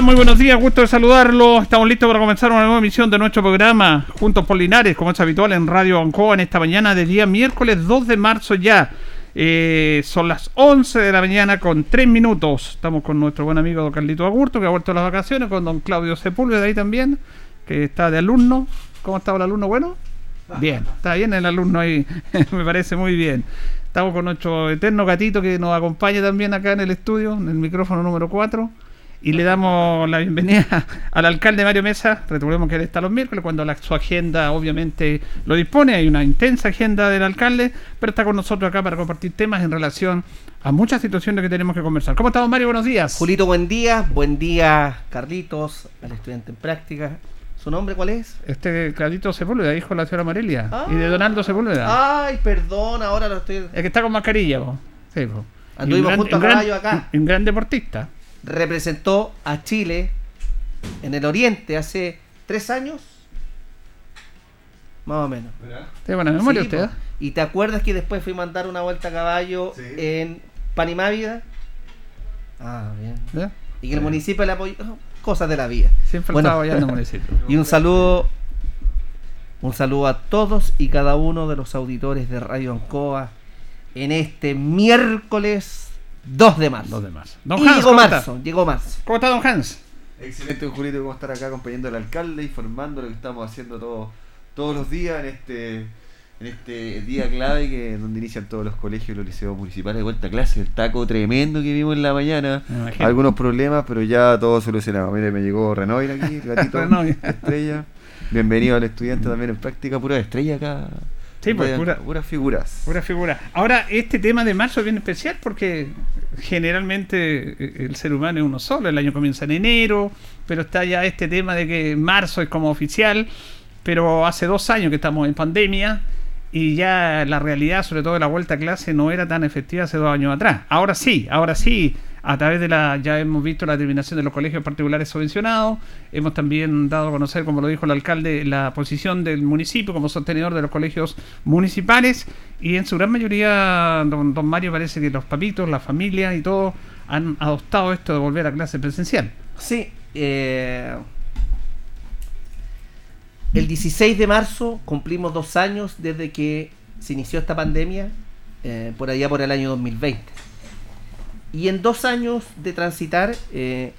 Muy buenos días, gusto de saludarlo. Estamos listos para comenzar una nueva emisión de nuestro programa Juntos por Linares, como es habitual en Radio Ancoa en esta mañana de día miércoles 2 de marzo ya. Eh, son las 11 de la mañana con 3 minutos. Estamos con nuestro buen amigo don Carlito Agurto, que ha vuelto a las vacaciones, con don Claudio Sepúlveda ahí también, que está de alumno. ¿Cómo estaba el alumno? Bueno, bien, está bien el alumno ahí, me parece muy bien. Estamos con nuestro eterno gatito que nos acompaña también acá en el estudio, en el micrófono número 4 y le damos la bienvenida al alcalde Mario Mesa. Recordemos que él está los miércoles cuando la, su agenda obviamente lo dispone. Hay una intensa agenda del alcalde, pero está con nosotros acá para compartir temas en relación a muchas situaciones que tenemos que conversar. ¿Cómo estamos, Mario? Buenos días. Julito, buen día. Buen día, Carlitos, al estudiante en práctica. ¿Su nombre cuál es? Este Carlitos Sepúlveda, hijo de la señora Marelia. y de Donaldo Sepúlveda. Ay, perdón, ahora lo estoy. Es que está con mascarilla, vos. Sí, Anduvimos juntos a caballo acá. Un gran deportista representó a Chile en el Oriente hace tres años. Más o menos. ¿Te buena memoria usted? ¿eh? ¿Y te acuerdas que después fui a mandar una vuelta a caballo en Panimávida? Ah, bien. Y que el municipio le apoyó. Cosas de la vida. Siempre bueno, apoyando el municipio. Y un saludo. Un saludo a todos y cada uno de los auditores de Radio Ancoa en este miércoles 2 de marzo. 2 de marzo. Don Hans, llegó marzo, llegó marzo. ¿Cómo está Don Hans? Excelente, don Julito, cómo estar acá acompañando al alcalde, informando lo que estamos haciendo todos todos los días en este en este día clave que donde inician todos los colegios y los liceos municipales de vuelta a clase. El taco tremendo que vimos en la mañana. Algunos problemas, pero ya todo solucionado. Mire, me llegó Renoir aquí, el gatito estrella. Bienvenido al estudiante también en práctica pura estrella acá Sí, pues pura, puras figuras. Pura figura. Ahora, este tema de marzo es bien especial porque generalmente eh, el ser humano es uno solo. El año comienza en enero, pero está ya este tema de que marzo es como oficial. Pero hace dos años que estamos en pandemia y ya la realidad, sobre todo de la vuelta a clase, no era tan efectiva hace dos años atrás. Ahora sí, ahora sí a través de la, ya hemos visto la determinación de los colegios particulares subvencionados, hemos también dado a conocer, como lo dijo el alcalde, la posición del municipio como sostenedor de los colegios municipales. Y en su gran mayoría, don, Mario, parece que los papitos, la familia y todo han adoptado esto de volver a clase presencial. Sí, eh, el 16 de marzo cumplimos dos años desde que se inició esta pandemia, eh, por allá por el año 2020 y en dos años de transitar eh,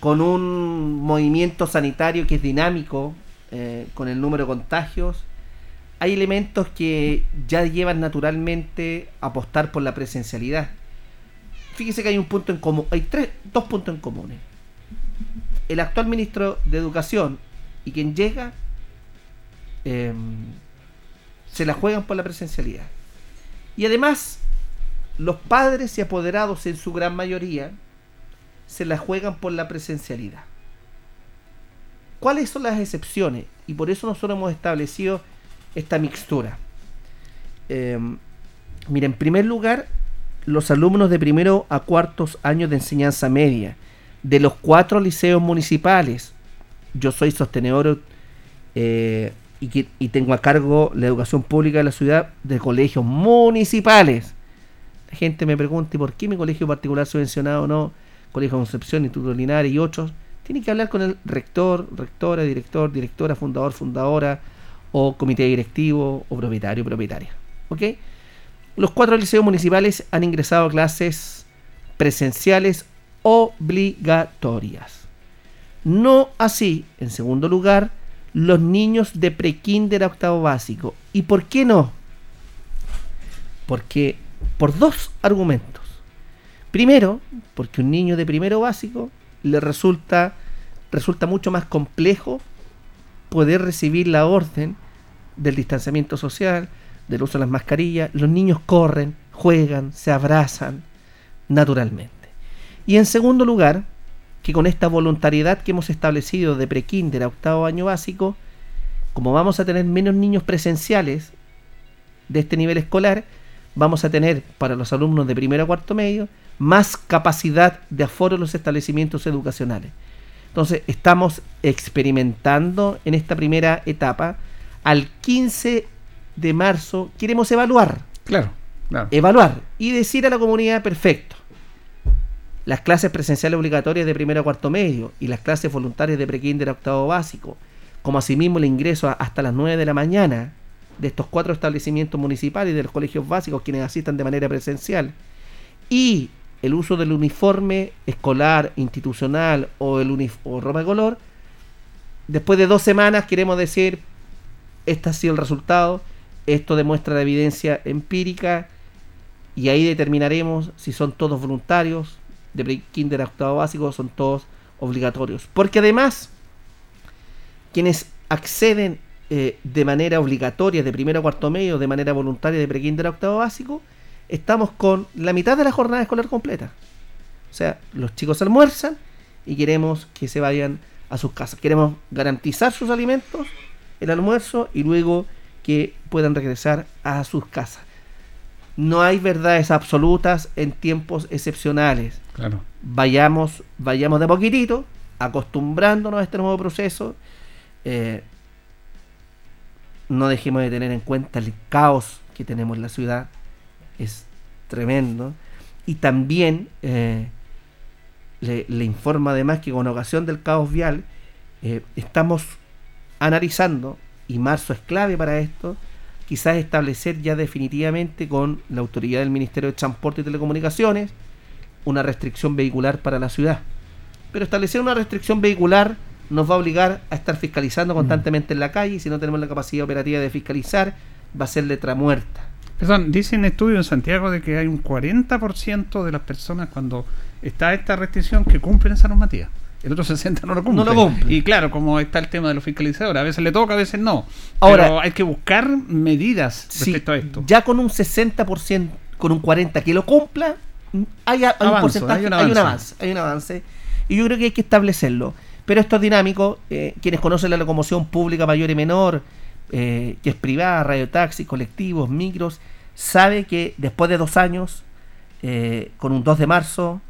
con un movimiento sanitario que es dinámico, eh, con el número de contagios, hay elementos que ya llevan naturalmente a apostar por la presencialidad. Fíjese que hay un punto en común, hay tres, dos puntos en común. El actual ministro de Educación y quien llega em, se la juegan por la presencialidad. Y además los padres y apoderados en su gran mayoría se la juegan por la presencialidad. ¿Cuáles son las excepciones? Y por eso nosotros hemos establecido esta mixtura. Em, mira, en primer lugar, los alumnos de primero a cuartos años de enseñanza media de los cuatro liceos municipales, yo soy sostenedor eh, y, y tengo a cargo la educación pública de la ciudad de colegios municipales gente me pregunta, ¿por qué mi colegio particular subvencionado no? Colegio Concepción, Instituto Linares y otros. Tiene que hablar con el rector, rectora, director, directora, fundador, fundadora, o comité directivo, o propietario, propietaria. ¿Ok? Los cuatro liceos municipales han ingresado a clases presenciales obligatorias. No así, en segundo lugar, los niños de prekinder a octavo básico. ¿Y por qué no? Porque por dos argumentos. Primero, porque un niño de primero básico le resulta, resulta mucho más complejo poder recibir la orden del distanciamiento social, del uso de las mascarillas. Los niños corren, juegan, se abrazan naturalmente. Y en segundo lugar, que con esta voluntariedad que hemos establecido de prekinder a octavo año básico, como vamos a tener menos niños presenciales de este nivel escolar, vamos a tener para los alumnos de primero a cuarto medio más capacidad de aforo en los establecimientos educacionales. Entonces, estamos experimentando en esta primera etapa. Al 15 de marzo queremos evaluar. Claro, claro. Evaluar y decir a la comunidad, perfecto. Las clases presenciales obligatorias de primero a cuarto medio y las clases voluntarias de prekinder a octavo básico, como asimismo el ingreso hasta las 9 de la mañana de estos cuatro establecimientos municipales y de los colegios básicos quienes asistan de manera presencial y el uso del uniforme escolar, institucional o el o ropa de color, después de dos semanas queremos decir, este ha sido el resultado, esto demuestra la evidencia empírica y ahí determinaremos si son todos voluntarios, de kinder a octavo básico, son todos obligatorios. Porque además, quienes acceden eh, de manera obligatoria de primero a cuarto medio, de manera voluntaria de prekinder a octavo básico, estamos con la mitad de la jornada escolar completa. O sea, los chicos almuerzan y queremos que se vayan a sus casas. Queremos garantizar sus alimentos, el almuerzo y luego que puedan regresar a sus casas. No hay verdades absolutas en tiempos excepcionales. Claro. Vayamos, vayamos de poquitito, acostumbrándonos a este nuevo proceso. Eh, no dejemos de tener en cuenta el caos que tenemos en la ciudad es tremendo. Y también eh, le, informa además que con ocasión del caos vial eh, estamos analizando, y marzo es clave para esto, quizás establecer ya definitivamente con la autoridad del Ministerio de Transporte y Telecomunicaciones una restricción vehicular para la ciudad. Pero establecer una restricción vehicular nos va a obligar a estar fiscalizando mm. constantemente en la calle y si no tenemos la capacidad operativa de fiscalizar va a ser letra muerta. Perdón, dicen estudios en Santiago de que hay un 40% de las personas cuando está esta restricción que cumplen esa normativa. El otro 60 no lo cumple. No lo cumple. Y claro, como está el tema de los fiscalizadores, a veces le toca, a veces no. Ahora, Pero hay que buscar medidas respecto a esto. Ya con un 60%, con un 40% que lo cumpla, hay, un porcentaje, hay un, avance. hay un avance. Y yo creo que hay que establecerlo. Pero esto es dinámico. Eh, quienes conocen la locomoción pública mayor y menor, eh, que es privada, radiotaxis, colectivos, micros, sabe que después de dos años, eh, con un 2 de marzo,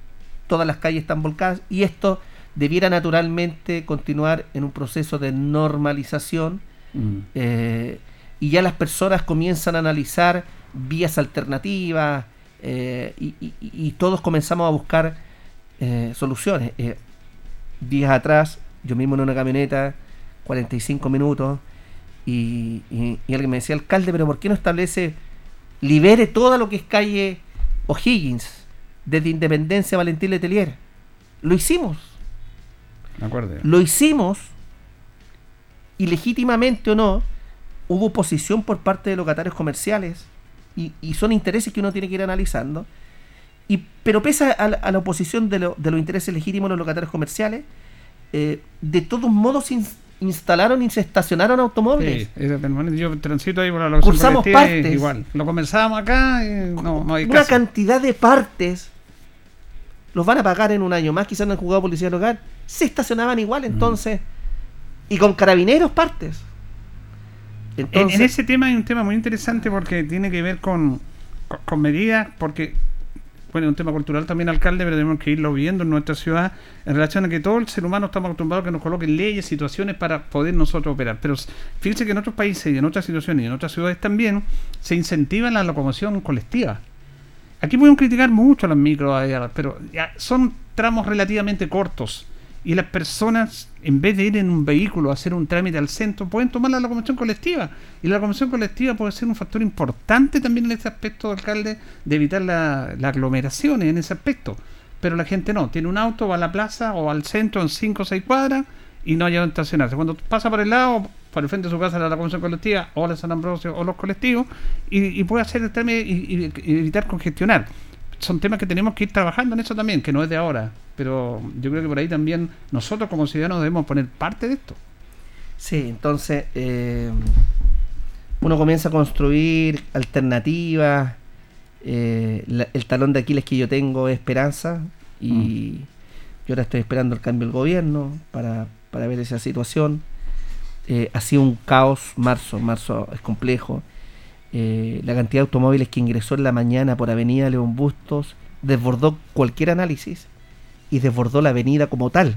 todas las calles están volcadas y esto debiera naturalmente continuar en un proceso de normalización mm. eh, y ya las personas comienzan a analizar vías alternativas y, y, todos comenzamos a buscar soluciones. Días atrás, yo mismo en una camioneta, 45 minutos, y, alguien me decía, alcalde, pero ¿por qué no establece, libere todo lo que es calle O'Higgins, desde Independencia a Valentín Letelier? Lo hicimos. Me acuerdo. Lo hicimos, y legítimamente o no, hubo oposición por parte de locatarios comerciales, y, son intereses que uno tiene que ir analizando. Y, pero pese a, la oposición de, de, los intereses legítimos de los locatarios comerciales, eh, de todos modos instalaron y se estacionaron automóviles. Yo transito ahí por la Cursamos partes. Igual. Lo comenzamos acá y no, no hay Una cantidad de partes los van a pagar en un año más, quizás no han jugado policía local. Se estacionaban igual mm. entonces. Y con carabineros partes. Entonces, en, ese tema hay un tema muy interesante porque tiene que ver con, con medidas, porque bueno, es un tema cultural también, alcalde, pero tenemos que irlo viendo en nuestra ciudad en relación a que todo el ser humano estamos acostumbrados a que nos coloquen leyes, situaciones para poder nosotros operar. Pero fíjense que en otros países y en otras situaciones y en otras ciudades también se incentiva la locomoción colectiva. Aquí podemos criticar mucho a las micros, pero son tramos relativamente cortos y las personas, en vez de ir en un vehículo a hacer un trámite al centro, pueden tomar la locomoción colectiva. Y la locomoción colectiva puede ser un factor importante también en ese aspecto, alcalde, de evitar las la aglomeraciones en ese aspecto. Pero la gente no, tiene un auto, va a la plaza o al centro en 5 o 6 cuadras y no hay donde estacionarse. Cuando pasa por el lado, por el frente de su casa, la locomoción colectiva o la San Ambrosio o los colectivos, y, puede hacer el trámite y evitar congestionar son temas que tenemos que ir trabajando en eso también, que no es de ahora, pero yo creo que por ahí también nosotros como ciudadanos debemos poner parte de esto. Sí, entonces eh, uno comienza a construir alternativas, eh, el talón de Aquiles que yo tengo es esperanza y Yo ahora estoy esperando el cambio del gobierno para, para ver esa situación. Eh, ha sido un caos marzo, marzo es complejo. Eh, la cantidad de automóviles que ingresó en la mañana por Avenida León Bustos desbordó cualquier análisis y desbordó la avenida como tal.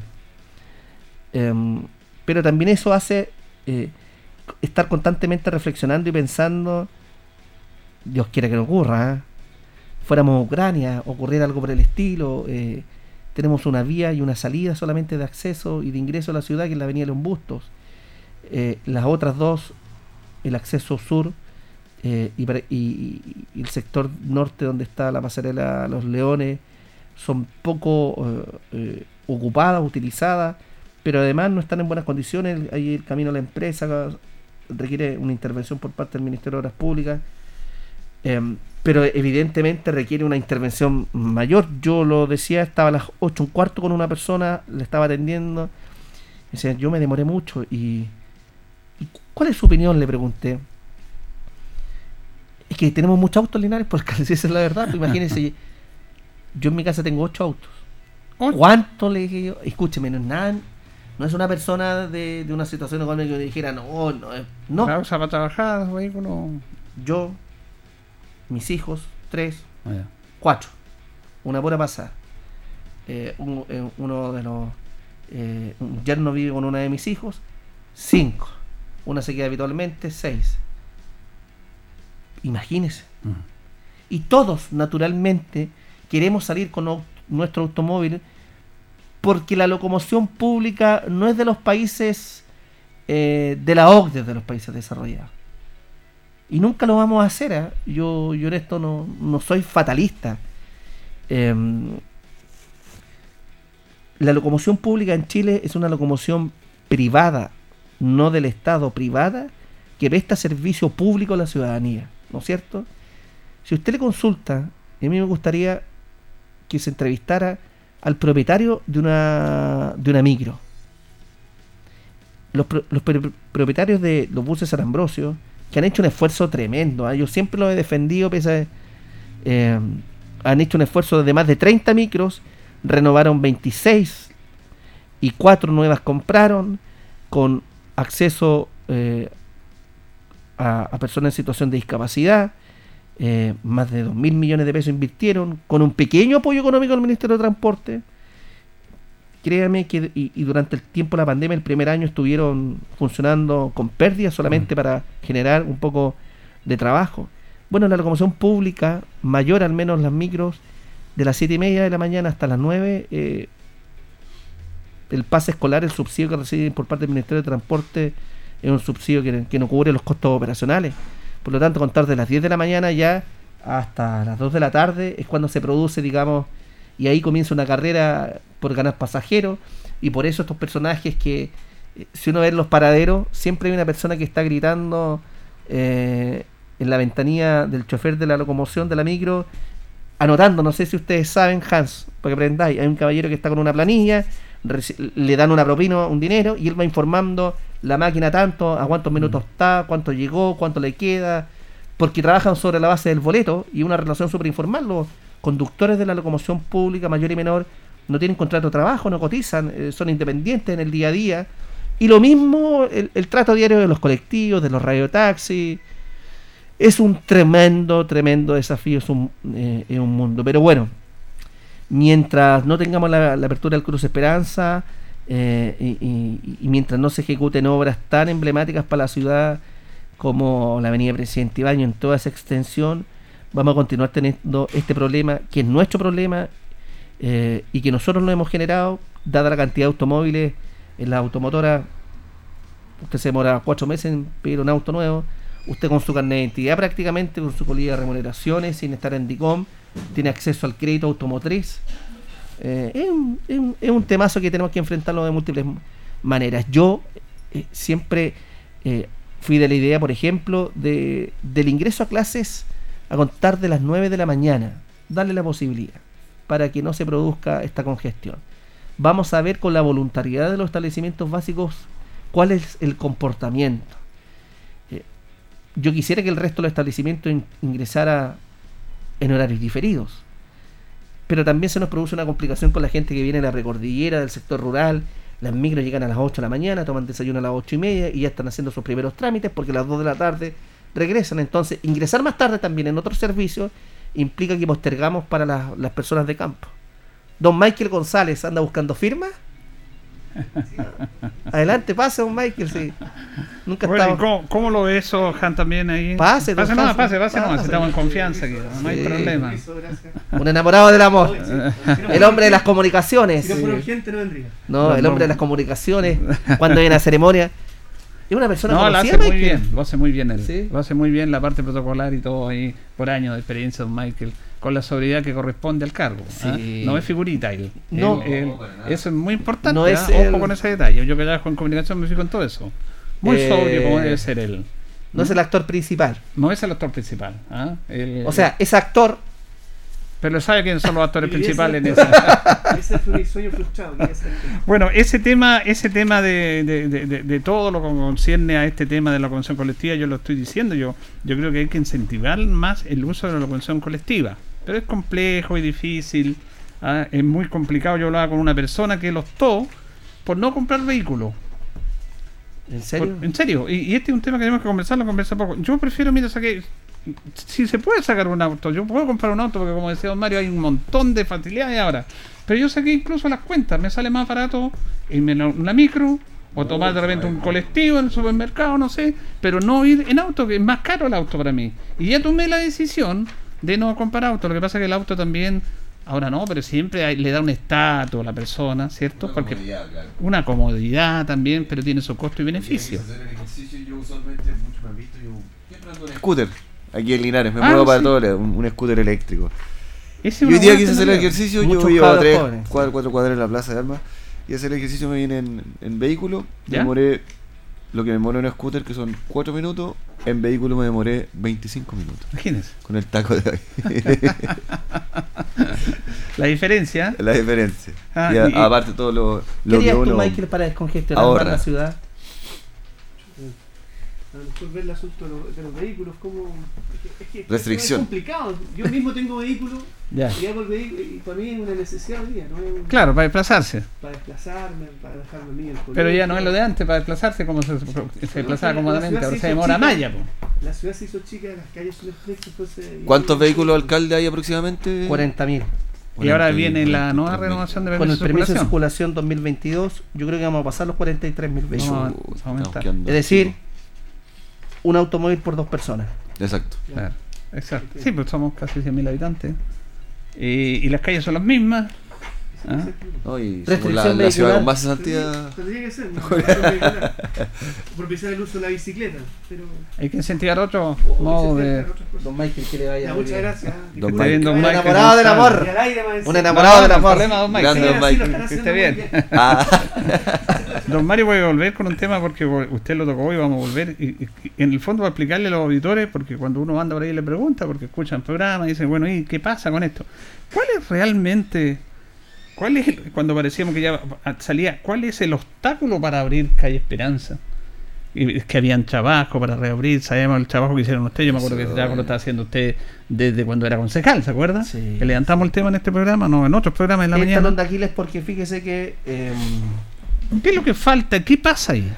Em, pero también eso hace eh, estar constantemente reflexionando y pensando, Dios quiere que no ocurra, ¿eh? fuéramos a Ucrania, ocurriera algo por el estilo, tenemos una vía y una salida solamente de acceso y de ingreso a la ciudad, que es la avenida León Bustos. las otras dos, el acceso sur, y, y, el sector norte donde está la pasarela Los Leones son poco ocupadas, utilizadas pero además no están en buenas condiciones. Ahí el camino a la empresa requiere una intervención por parte del Ministerio de Obras Públicas. Em, pero evidentemente requiere una intervención mayor. Yo lo decía, estaba a las 8 un cuarto con una persona, le estaba atendiendo. Decía, yo me demoré mucho y, ¿Cuál es su opinión? Le pregunté. Es que tenemos muchos autos lineales, porque esa es la verdad. Pues imagínense, yo en mi casa tengo 8 autos. ¿Cuánto le dije yo? Escúcheme, no es nada, no es una persona de, una situación económica que dijera, no, no, no. Causa para trabajar, vehículo. Yo, mis hijos, tres, ah, cuatro. Una pura pasada. Eh, eh, uno de los. Eh, un yerno vive con una de mis hijos, cinco. Una se queda habitualmente, seis. Imagínese. Y todos, naturalmente, queremos salir con nuestro automóvil porque la locomoción pública no es de los países eh, de la OCDE, de los países desarrollados. Y nunca lo vamos a hacer. ¿eh? Yo, yo en esto no, no soy fatalista. Em, la locomoción pública en Chile es una locomoción privada, no del Estado, privada, que presta servicio público a la ciudadanía. ¿No es cierto? Si usted le consulta, a mí me gustaría que se entrevistara al propietario de una, de una micro. Los, propietarios de los buses San Ambrosio, que han hecho un esfuerzo tremendo, ¿ah? yo siempre lo he defendido, pese eh, han hecho un esfuerzo de más de 30 micros, renovaron 26 y 4 nuevas compraron con acceso eh, a, a personas en situación de discapacidad, eh, más de 2 mil millones de pesos invirtieron, con un pequeño apoyo económico del Ministerio de Transporte. Créame que y, durante el tiempo de la pandemia, el primer año estuvieron funcionando con pérdidas solamente para generar un poco de trabajo. Bueno, la locomoción pública, mayor al menos las micros, de las 7 y media de la mañana hasta las 9, eh, el pase escolar, el subsidio que reciben por parte del Ministerio de Transporte, es un subsidio que, que no cubre los costos operacionales. Por lo tanto, contar de las 10 de la mañana ya hasta las 2 de la tarde es cuando se produce, digamos, y ahí comienza una carrera por ganar pasajeros. Y por eso estos personajes que, eh, si uno ve los paraderos, siempre hay una persona que está gritando eh, en la ventanilla del chofer de la locomoción de la micro, anotando, no sé si ustedes saben, Hans, para que aprendáis, hay un caballero que está con una planilla, le dan una propina, un dinero, y él va informando la máquina tanto, a cuántos minutos mm. está, cuánto llegó, cuánto le queda, porque trabajan sobre la base del boleto y una relación súper informal. Los conductores de la locomoción pública, mayor y menor, no tienen contrato de trabajo, no cotizan, eh, son independientes en el día a día. Y lo mismo el, trato diario de los colectivos, de los radiotaxis. Es un tremendo, tremendo desafío, es un, eh, un mundo. Pero bueno, mientras no tengamos la, apertura del Cruz Esperanza, eh, y, mientras no se ejecuten obras tan emblemáticas para la ciudad como la Avenida Presidente Ibaño en toda esa extensión, vamos a continuar teniendo este problema, que es nuestro problema eh, y que nosotros lo hemos generado, dada la cantidad de automóviles en la automotora. Usted se demora cuatro meses en pedir un auto nuevo. Usted con su carnet de identidad prácticamente, con su colilla de remuneraciones, sin estar en DICOM, tiene acceso al crédito automotriz. Eh, es, un, es, temazo que tenemos que enfrentarlo de múltiples maneras. Yo eh, siempre eh, fui de la idea, por ejemplo, de, del ingreso a clases a contar de las 9 de la mañana, darle la posibilidad para que no se produzca esta congestión. Vamos a ver con la voluntariedad de los establecimientos básicos cuál es el comportamiento. yo quisiera que el resto de los establecimientos ingresara en horarios diferidos pero también se nos produce una complicación con la gente que viene de la precordillera, del sector rural. Las micros llegan a las 8 de la mañana, toman desayuno a las 8 y media y ya están haciendo sus primeros trámites porque a las 2 de la tarde regresan. Entonces, ingresar más tarde también en otros servicios implica que postergamos para las, las personas de campo. Don Michael González anda buscando firmas. Adelante, pase, don Michael, sí. Nunca Bueno, ¿y estaba. ¿cómo, cómo lo ve eso, Han, también ahí? Pase, pase, no, pase, pase, no, pase. estamos en confianza aquí, no hay Sí. problema. Un enamorado del amor. El hombre de las comunicaciones. Si no fuera urgente no vendría. No, No, el no. hombre de las comunicaciones. Cuando hay una ceremonia. Es una persona No, lo conocida, hace muy bien, lo hace muy bien él. Sí. Lo hace muy bien la parte protocolar y todo ahí, por años de experiencia don Michael, con la sobriedad que corresponde al cargo. ¿ah? No es figurita él. No. Él- él- eso es muy importante. No ¿ah? es Ojo el- con ese detalle. Yo que trabajo en comunicación me fijo en todo eso. Muy Eh, sobrio como debe ser él. No es el actor principal. No es el actor principal. ¿ah? O sea, es actor. pero sabe quiénes son los actores principales en esa. Ese fue mi sueño frustrado. Bueno, ese tema, ese tema de, de- de- de- de todo lo que concierne a este tema de la convención colectiva, yo lo estoy diciendo, yo, yo creo que hay que incentivar más el uso de la convención colectiva. Pero es complejo y difícil, ¿ah? es muy complicado. Yo hablaba con una persona que lo optó por no comprar vehículos. ¿En serio? Por- en serio, y, y este es un tema que tenemos que conversarlo, conversar poco. Yo prefiero, mira, saqué, si se puede sacar un auto, yo puedo comprar un auto porque como decía don Mario, hay un montón de facilidades ahora. Pero yo saqué incluso las cuentas, me sale más barato irme en una micro o tomar de repente un colectivo en el supermercado, no sé, pero no ir en auto, que es más caro el auto para mí. Y ya tomé la decisión de no comprar auto. Lo que pasa es que el auto también, ahora no, pero siempre hay- le da un estatus a la persona, ¿cierto? Una Porque comodidad, claro. una comodidad también, pero tiene su costo y beneficio. En scooter. Aquí en Linares, me Ah, muevo para sí. todo, un, un scooter eléctrico. Ese Y hoy día quise hacer el ejercicio, yo llevo cabros tres, jóvenes. cuatro, cuatro cuadras en la plaza de armas. Y hacer el ejercicio me vine en, en vehículo, demoré lo que me demoró en scooter, que son 4 minutos, en vehículo me demoré 25 minutos. Imagínense. Con el taco de hoy. La diferencia. la diferencia. Ah, y, a- y- aparte todo lo, ¿Qué lo que harías tú, uno... Michael, para descongestionar la ciudad? A lo mejor ver el asunto de los, de los vehículos como... Es que, es que Restricción. Es complicado. Yo mismo tengo vehículo Ya. y hago el vehículo y para mí es una necesidad hoy día. ¿no? Es un- Claro, para desplazarse. Para desplazarme, para dejar a los niños Pero ya no es lo de antes, para desplazarse como se, se desplazaba la- cómodamente. Ahora se demora chica. más ya. po. La ciudad se hizo chica, las calles son estrechas, entonces... ¿Cuántos vehículos alcalde hay aproximadamente? 40.000. Y ahora 40, viene la 43 nueva renovación de Con el permiso de circulación. circulación 2022, yo creo que vamos a pasar los 43.000 vehículos. Es decir, un automóvil por dos personas. Exacto. Claro, exacto. Sí, pues somos casi 100.000 habitantes. Y, y las calles son las mismas. ¿ah? No, y la, la ciudad con más Tendría, cesantía. tendría que ser, ¿no? Por propiciar el uso de la bicicleta, pero... Hay que incentivar otro modo de. Don Michael, que le vaya muchas gracias. Don Un enamorado del amor. Un enamorado del amor. Grande, don Michael. Que esté bien. Don Mario, voy a volver con un tema porque usted lo tocó y vamos a volver. Y, y- y en el fondo, para explicarle a los auditores, porque cuando uno anda por ahí y le pregunta, porque escuchan programas y dicen, bueno, ¿y qué pasa con esto? ¿Cuál es realmente, cuál es, el- cuando parecíamos que ya salía, cuál es el obstáculo para abrir Calle Esperanza? Y es que habían trabajo para reabrir, sabemos el trabajo que hicieron ustedes, yo me acuerdo que ese trabajo lo estaba haciendo usted desde cuando era concejal, ¿se acuerda? Sí. Que levantamos el tema en este programa, no, en otros programas en la El talón mañana. de Aquiles porque fíjese que eh, ¿Qué es lo que falta? ¿Qué pasa ahí?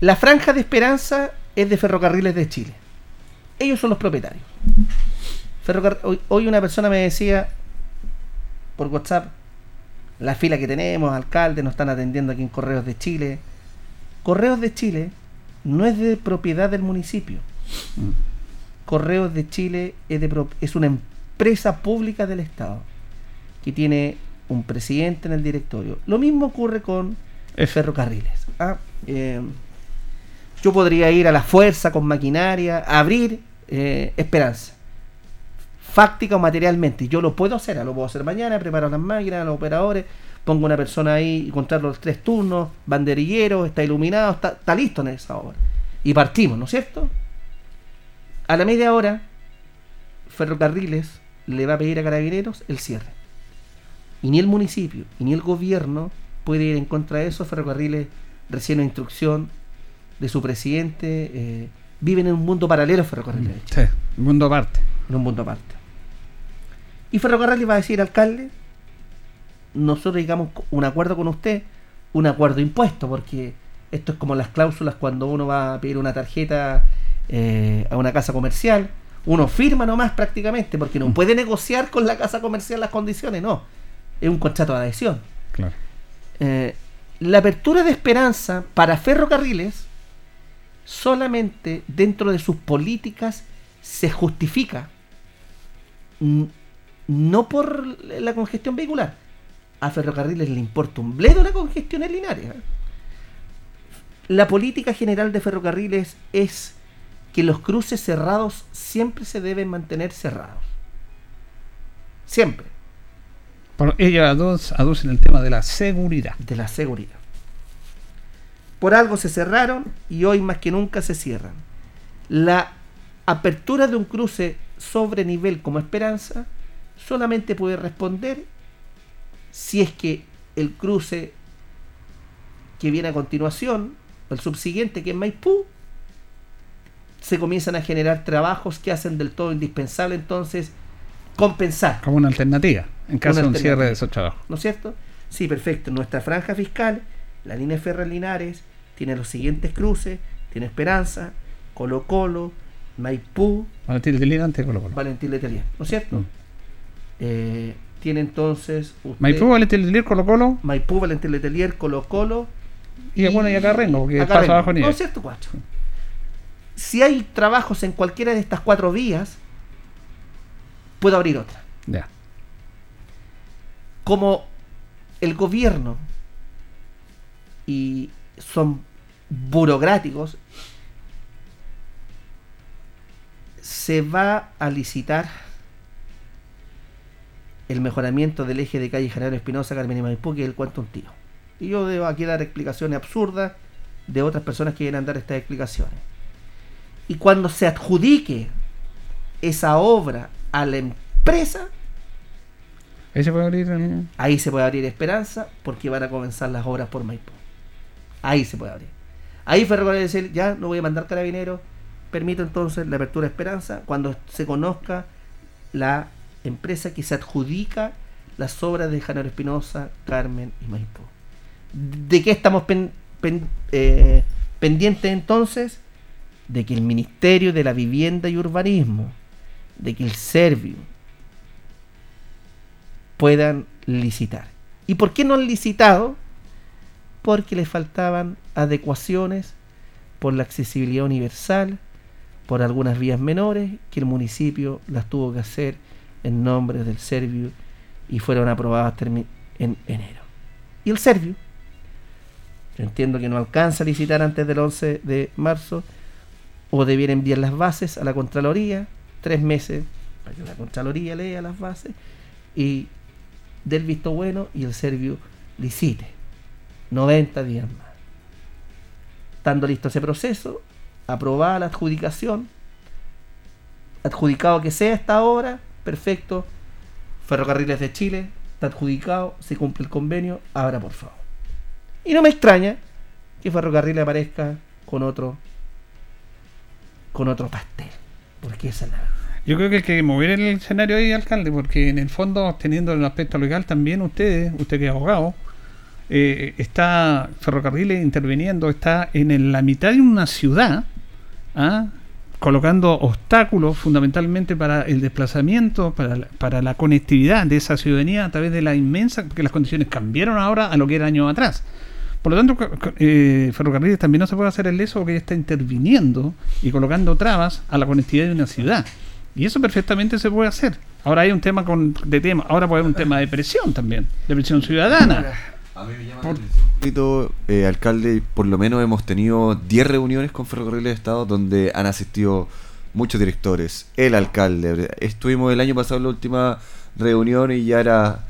la franja de esperanza es de Ferrocarriles de Chile. Ellos son los propietarios. Ferrocar- hoy, hoy una persona me decía por WhatsApp, la fila que tenemos, alcalde, nos están atendiendo aquí en Correos de Chile. Correos de Chile no es de propiedad del municipio. Correos de Chile es, de es una empresa pública del Estado que tiene un presidente en el directorio. Lo mismo ocurre con F. ferrocarriles. ¿ah? Eh, yo podría ir a la fuerza con maquinaria, abrir eh, esperanza. Fáctica o materialmente. Yo lo puedo hacer, ah, lo puedo hacer mañana, preparo las máquinas, los operadores, pongo una persona ahí y contarlo los tres turnos, banderillero, está iluminado, está, está listo en esa obra. Y partimos, ¿no es cierto? A la media hora, Ferrocarriles le va a pedir a Carabineros el cierre. Y ni el municipio, y ni el gobierno puede ir en contra de eso. Ferrocarriles recién una instrucción de su presidente. eh, viven en un mundo paralelo Ferrocarriles, Sí, mundo aparte. en un mundo aparte. Y Ferrocarriles va a decir, alcalde, nosotros digamos un acuerdo con usted, un acuerdo impuesto, porque esto es como las cláusulas cuando uno va a pedir una tarjeta eh, a una casa comercial. Uno firma nomás prácticamente, porque no Mm. puede negociar con la casa comercial las condiciones, no. Es un contrato de adhesión. Claro. Eh, la apertura de esperanza para ferrocarriles solamente dentro de sus políticas se justifica no por la congestión vehicular. A ferrocarriles le importa un bledo la congestión en Linares. ¿eh? La política general de ferrocarriles es que los cruces cerrados siempre se deben mantener cerrados. Siempre. Por ello aduc- aducen el tema de la seguridad. de la seguridad. Por algo se cerraron y hoy más que nunca se cierran. La apertura de un cruce sobre nivel como Esperanza solamente puede responder si es que el cruce que viene a continuación, el subsiguiente que es Maipú, se comienzan a generar trabajos que hacen del todo indispensable entonces compensar. Como una alternativa en caso de un cierre de trabajos. ¿no es cierto? Sí, perfecto. Nuestra franja fiscal, la línea Ferrer Linares, tiene los siguientes cruces, tiene Esperanza, Colo Colo, Maipú, Valentín de Lina ante Colo Colo. Valentín Letelier, ¿no es cierto? Mm. Eh, tiene entonces usted- Maipú, Valentín de Lina, Colo Colo Maipú, Valentín Letelier, Colo Colo y, bueno, y acá Rengo, porque acá pasa Rengo. abajo ¿No nivel. es cierto, cuatro? Si hay trabajos en cualquiera de estas cuatro vías, puedo abrir otra. Ya. Como el gobierno y son burocráticos, se va a licitar el mejoramiento del eje de calle General Espinosa, Carmen y Maipú, que es el cuento un tío. Y yo debo aquí dar explicaciones absurdas de otras personas que vienen a dar estas explicaciones. Y cuando se adjudique esa obra a la empresa, Ahí se puede abrir abrir esperanza porque van a comenzar las obras por Maipú. Ahí se puede abrir. Ahí Ferrocarril decir, ya no voy a mandar carabineros, permito entonces la apertura de esperanza cuando se conozca la empresa que se adjudica las obras de Janero Espinosa, Carmen y Maipú. ¿De qué estamos eh, pendientes entonces? De que el Ministerio de la Vivienda y Urbanismo, de que el Servio, puedan licitar. ¿Y por qué no han licitado? Porque les faltaban adecuaciones por la accesibilidad universal, por algunas vías menores que el municipio las tuvo que hacer en nombre del Servio y fueron aprobadas en enero. Y el Servio, yo entiendo que no alcanza a licitar antes del 11 de marzo, o debiera enviar las bases a la Contraloría, tres meses, para que la Contraloría lea las bases y del visto bueno y el Servio licite. 90 días más. Estando listo ese proceso, aprobada la adjudicación, adjudicado que sea esta obra, perfecto. Ferrocarriles de Chile, está adjudicado, se cumple el convenio, ahora por favor. Y no me extraña que Ferrocarril aparezca con otro con otro pastel, porque esa es la verdad. Yo creo que hay que mover el escenario ahí, alcalde, porque en el fondo, teniendo el aspecto legal, también ustedes, usted que es abogado, eh, está Ferrocarriles interviniendo, está en la mitad de una ciudad, ¿ah? colocando obstáculos fundamentalmente para el desplazamiento, para la, para la conectividad de esa ciudadanía a través de la inmensa, porque las condiciones cambiaron ahora a lo que era años atrás. Por lo tanto, eh, Ferrocarriles también no se puede hacer el leso porque está interviniendo y colocando trabas a la conectividad de una ciudad. Y eso perfectamente se puede hacer. Ahora hay un tema con, de tema, ahora puede haber un tema de presión también, de presión ciudadana. A mí me llama Por- la eh, alcalde, por lo menos hemos tenido 10 reuniones con Ferrocarriles de Estado donde han asistido muchos directores, el alcalde. Estuvimos el año pasado en la última reunión y ya era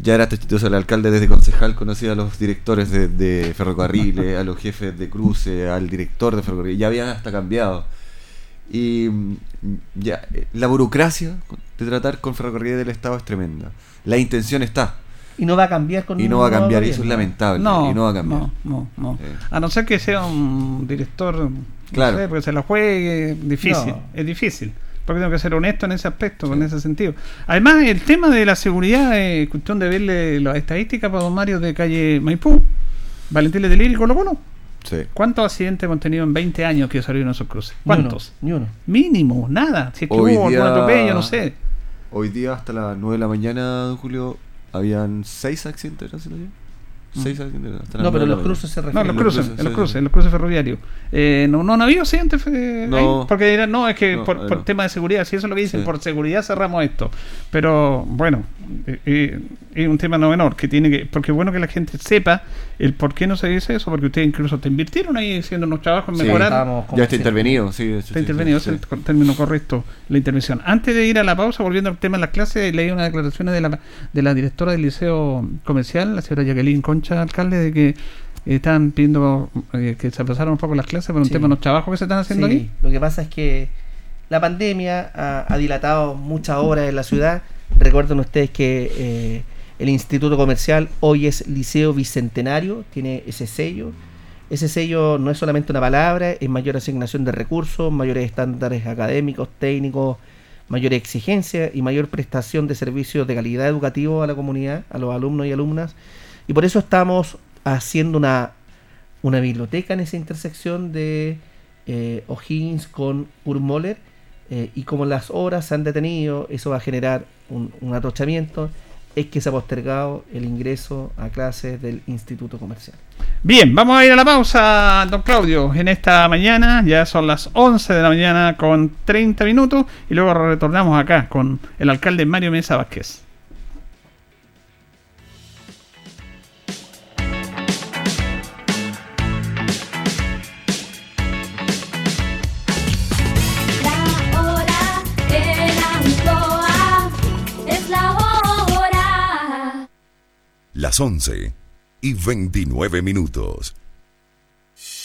ya era chistoso el alcalde desde concejal conocía a los directores de, de ferrocarriles, a los jefes de cruce, al director de ferrocarriles, ya habían hasta cambiado. Y ya, la burocracia de tratar con ferrocarriles del Estado es tremenda. La intención está Y no va a cambiar con y no va a cambiar, y eso es gobierno. lamentable. No, y no va a cambiar. no, no, no. Eh. A no ser que sea un director, no Claro. sé, porque se la juegue, difícil, No. es difícil. porque tengo que ser honesto en ese aspecto, en ese sentido. Además, el tema de la seguridad es cuestión de verle las estadísticas para don Mario de calle Maipú, Valentín Letelier y Colo Colo. Sí. ¿Cuántos accidentes hemos tenido en 20 años que salieron esos cruces? ¿Cuántos? Ni uno. Mínimo, nada. Si es que Hoy hubo algún día- atropello, no sé. Hoy día hasta las 9 de la mañana, don Julio, habían 6 accidentes de tránsito ya. 6 accidentes hasta las No, 9 pero los cruces se No, refieren. en los cruces, en los cruces, sí. en los cruces ferroviarios. Eh, no, no, no ha habido accidentes eh, No. ahí, porque dirán, no, es que No, por, por no. tema de seguridad, si eso es lo que dicen, Sí. por seguridad cerramos esto. Pero bueno, eh, eh, es un tema no menor, que tiene que, porque es bueno que la gente sepa el por qué no se dice eso, porque ustedes incluso te invirtieron ahí haciendo unos trabajos en Sí. mejorar. Ya está intervenido, sí. Está sí, intervenido, sí, es el término correcto, la intervención. Antes de ir a la pausa, volviendo al tema de las clases, leí unas declaraciones de la, de la directora del Liceo Comercial, la señora Jacqueline Concha, alcalde, de que están pidiendo eh, que se aplazaran un poco las clases por un Sí. tema de los trabajos que se están haciendo Sí. Lo que pasa es que la pandemia ha, ha dilatado muchas horas en la ciudad. Recuerden ustedes que eh, el Instituto Comercial hoy es Liceo Bicentenario, tiene ese sello. Ese sello no es solamente una palabra, es mayor asignación de recursos, mayores estándares académicos, técnicos, mayor exigencia y mayor prestación de servicios de calidad educativo a la comunidad, a los alumnos y alumnas. Y por eso estamos haciendo una, una biblioteca en esa intersección de eh, O'Higgins con Urmoller eh, y como las horas se han detenido, eso va a generar un, un atochamiento, es que se ha postergado el ingreso a clases del Instituto Comercial. Bien, vamos a ir a la pausa, don Claudio, en esta mañana, ya son las 11 de la mañana con 30 minutos, y luego retornamos acá con el alcalde Mario Mesa Vázquez. Las 11 y 29 minutos.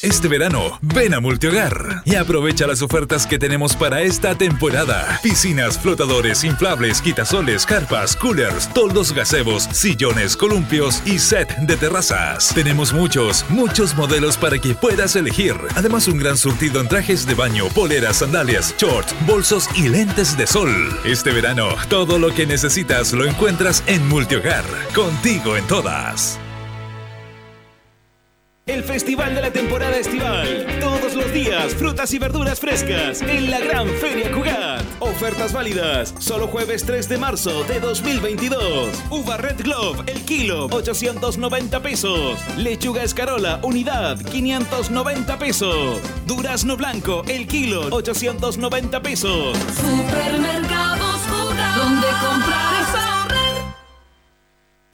Este verano, ven a Multihogar y aprovecha las ofertas que tenemos para esta temporada. Piscinas, flotadores, inflables, quitasoles, carpas, coolers, toldos gazebos, sillones, columpios y set de terrazas. Tenemos muchos, muchos modelos para que puedas elegir. Además, un gran surtido en trajes de baño, poleras, sandalias, shorts, bolsos y lentes de sol. Este verano, todo lo que necesitas lo encuentras en Multihogar. Contigo en todas. El festival de la temporada estival. Todos los días, frutas y verduras frescas en la Gran Feria Cugat. Ofertas válidas. Solo jueves 3 de marzo de 2022. Uva Red Glove, el kilo, 890 pesos. Lechuga escarola, unidad, 590 pesos. Durazno blanco, el kilo, 890 pesos. Supermercados Jugar, donde comprar.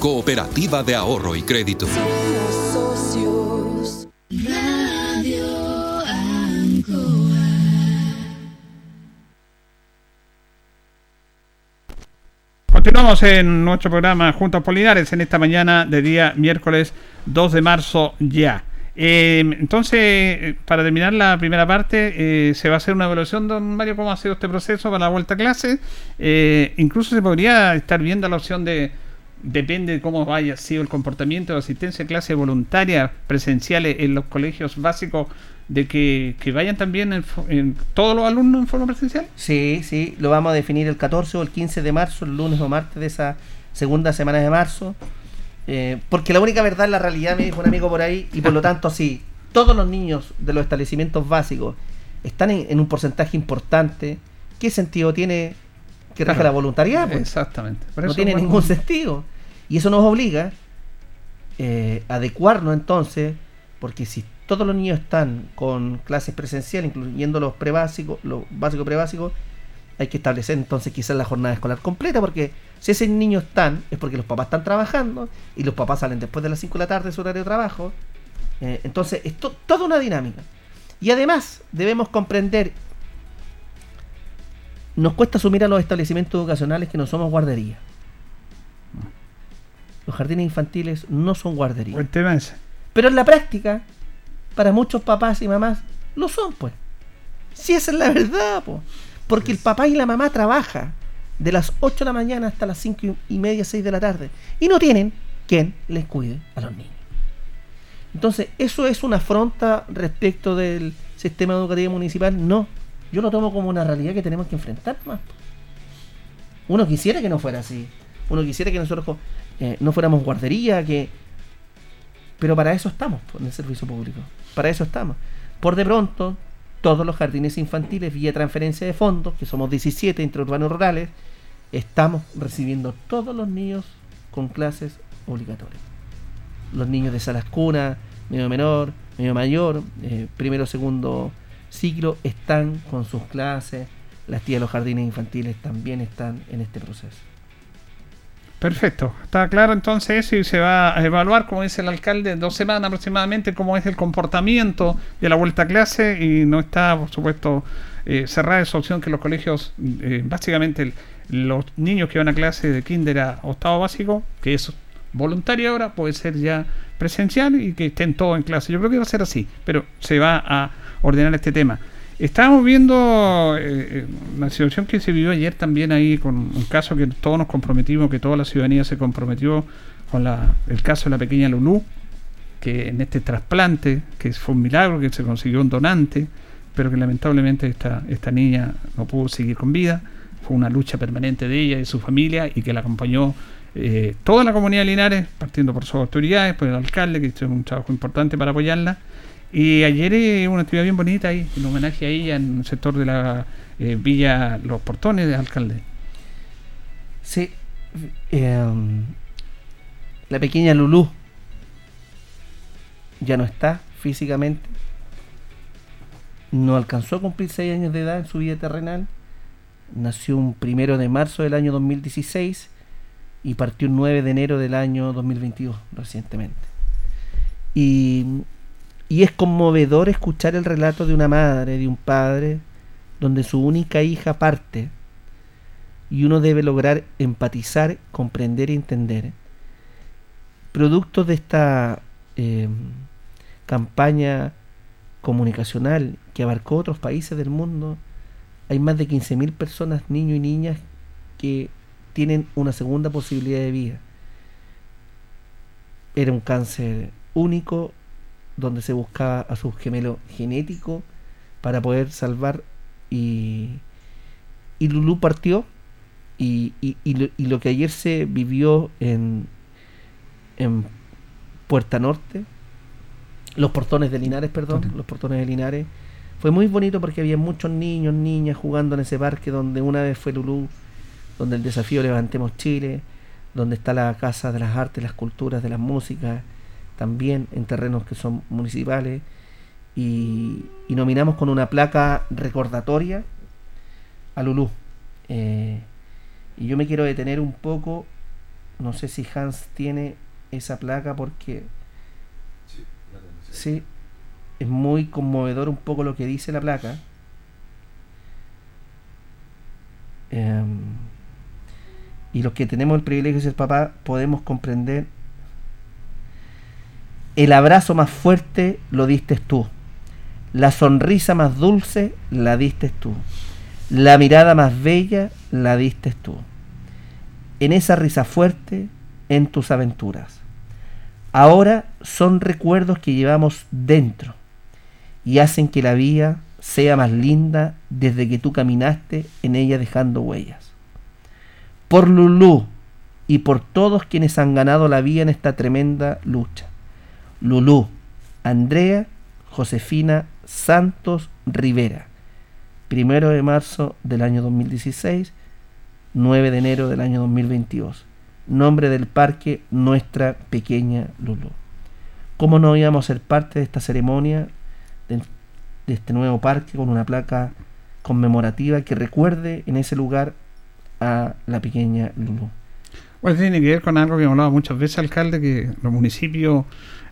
cooperativa de ahorro y crédito. Continuamos en nuestro programa Juntos Polinares en esta mañana de día miércoles 2 de marzo ya. Eh, entonces, para terminar la primera parte, eh, se va a hacer una evaluación, don Mario, cómo ha sido este proceso para la vuelta a clase. Eh, incluso se podría estar viendo la opción de, depende de cómo haya sido el comportamiento de asistencia a clase voluntaria presenciales en los colegios básicos, de que, que vayan también en en todos los alumnos en forma presencial. Sí, sí, lo vamos a definir el 14 o el 15 de marzo, el lunes o martes de esa segunda semana de marzo. Eh, porque la única verdad es la realidad, me dijo un amigo por ahí, y por lo tanto, si todos los niños de los establecimientos básicos están en, en un porcentaje importante, ¿qué sentido tiene que Claro. la voluntariedad? pues? Exactamente. Por no tiene bueno, ningún sentido. Y eso nos obliga eh, a adecuarnos entonces, porque si todos los niños están con clases presenciales, incluyendo los prebásicos, los básicos prebásicos, hay que establecer entonces quizás la jornada escolar completa, porque si esos niños están, es porque los papás están trabajando y los papás salen después de las 5 de la tarde de su horario de trabajo. Eh, entonces, es to- toda una dinámica. Y además, debemos comprender nos cuesta asumir a los establecimientos educacionales que no somos guardería. Los jardines infantiles no son guarderías. Tema. Pero en la práctica, para muchos papás y mamás, lo son, pues. Si esa es la verdad, pues. Porque el papá y la mamá trabajan de las 8 de la mañana hasta las 5 y media, 6 de la tarde. Y no tienen quien les cuide a los niños. Entonces, ¿eso es una afronta respecto del sistema educativo municipal? No. Yo lo tomo como una realidad que tenemos que enfrentar más. Uno quisiera que no fuera así. Uno quisiera que nosotros eh, no fuéramos guardería, que... Pero para eso estamos en el servicio público. Para eso estamos. Por de pronto, todos los jardines infantiles, vía transferencia de fondos, que somos 17 entre urbanos rurales, estamos recibiendo todos los niños con clases obligatorias. Los niños de salas cuna, medio menor, medio mayor, eh, primero, segundo ciclo, están con sus clases. Las tías de los jardines infantiles también están en este proceso. Perfecto, está claro entonces eso y se va a evaluar, como dice el alcalde, en dos semanas aproximadamente cómo es el comportamiento de la vuelta a clase y no está, por supuesto, eh, cerrada esa opción que los colegios, eh, básicamente los niños que van a clase de kinder a octavo básico, que es voluntario ahora, puede ser ya presencial y que estén todos en clase. Yo creo que va a ser así, pero se va a ordenar este tema. Estábamos viendo eh, eh, una situación que se vivió ayer también ahí con un caso que todos nos comprometimos, que toda la ciudadanía se comprometió con la, el caso de la pequeña Lulú, que en este trasplante, que fue un milagro, que se consiguió un donante, pero que lamentablemente esta, esta niña no pudo seguir con vida. Fue una lucha permanente de ella y de su familia y que la acompañó eh, toda la comunidad de Linares, partiendo por sus autoridades, por el alcalde, que hizo un trabajo importante para apoyarla. Y ayer eh, una actividad bien bonita ahí, en homenaje a ella en el sector de la eh, Villa Los Portones de alcalde. Sí. em, la pequeña Lulú ya no está físicamente. No alcanzó a cumplir 6 años de edad en su vida terrenal. Nació un primero de marzo del año 2016 y partió un 9 de enero del año 2022, recientemente. Y, y es conmovedor escuchar el relato de una madre, de un padre, donde su única hija parte y uno debe lograr empatizar, comprender y entender. Producto de esta eh, campaña comunicacional que abarcó otros países del mundo, hay más de 15.000 personas, niños y niñas, que tienen una segunda posibilidad de vida. Era un cáncer único donde se buscaba a su gemelo genético para poder salvar y, y Lulú partió y, y- y lo, y lo que ayer se vivió en, en Puerta Norte, los portones de Linares, perdón, los portones de Linares, fue muy bonito porque había muchos niños, niñas jugando en ese parque donde una vez fue Lulú, donde el desafío Levantemos Chile, donde está la Casa de las Artes, las Culturas, de las Músicas, también en terrenos que son municipales, y, nominamos con una placa recordatoria a Lulú. Eh, y yo me quiero detener un poco, no sé si Hans tiene esa placa porque sí, es muy conmovedor un poco lo que dice la placa. Em, y los que tenemos el privilegio de ser papá podemos comprender el abrazo más fuerte lo diste tú. La sonrisa más dulce la diste tú. La mirada más bella la diste tú. En esa risa fuerte, en tus aventuras. Ahora son recuerdos que llevamos dentro y hacen que la vida sea más linda desde que tú caminaste en ella dejando huellas. Por Lulú y por todos quienes han ganado la vida en esta tremenda lucha. Lulú, Andrea, Josefina Santos Rivera. Primero de marzo del año 2016, 9 de enero del año 2022. Nombre del parque Nuestra Pequeña Lulú. ¿Cómo no íbamos a ser parte de esta ceremonia, de, de este nuevo parque, con una placa conmemorativa que recuerde en ese lugar a la pequeña Lulú? Bueno, tiene que ver con algo que hemos hablado muchas veces, alcalde, que los municipios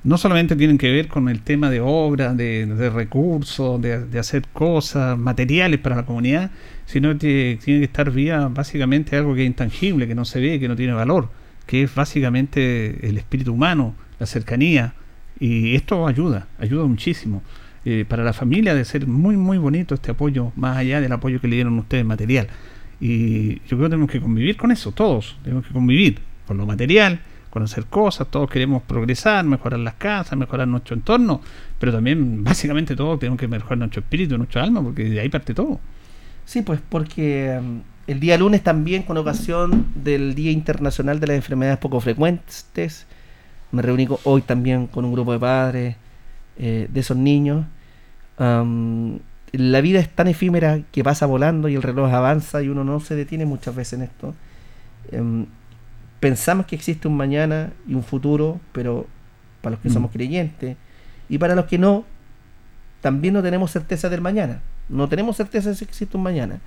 no solamente tienen que ver con el tema de obras, de, recursos, de, de hacer cosas materiales para la comunidad, sino que tiene que estar vía básicamente algo que es intangible, que no se ve, que no tiene valor, que es básicamente el espíritu humano, la cercanía, y esto ayuda, ayuda muchísimo. Eh, para la familia de ser muy, muy bonito este apoyo, más allá del apoyo que le dieron ustedes material. Y yo creo que tenemos que convivir con eso, todos, tenemos que convivir con lo material, con hacer cosas, todos queremos progresar, mejorar las casas, mejorar nuestro entorno, pero también básicamente todos tenemos que mejorar nuestro espíritu, nuestra alma, porque de ahí parte todo. Sí, pues porque um, el día lunes también, con ocasión del Día Internacional de las Enfermedades Poco Frecuentes, me reuní hoy también con un grupo de padres eh, de esos niños. La vida es tan efímera que pasa volando y el reloj avanza y uno no se detiene muchas veces en esto. Em, pensamos que existe un mañana y un futuro, pero para los que Mm. somos creyentes y para los que no, también no tenemos certeza del mañana. No tenemos certeza de si existe un mañana.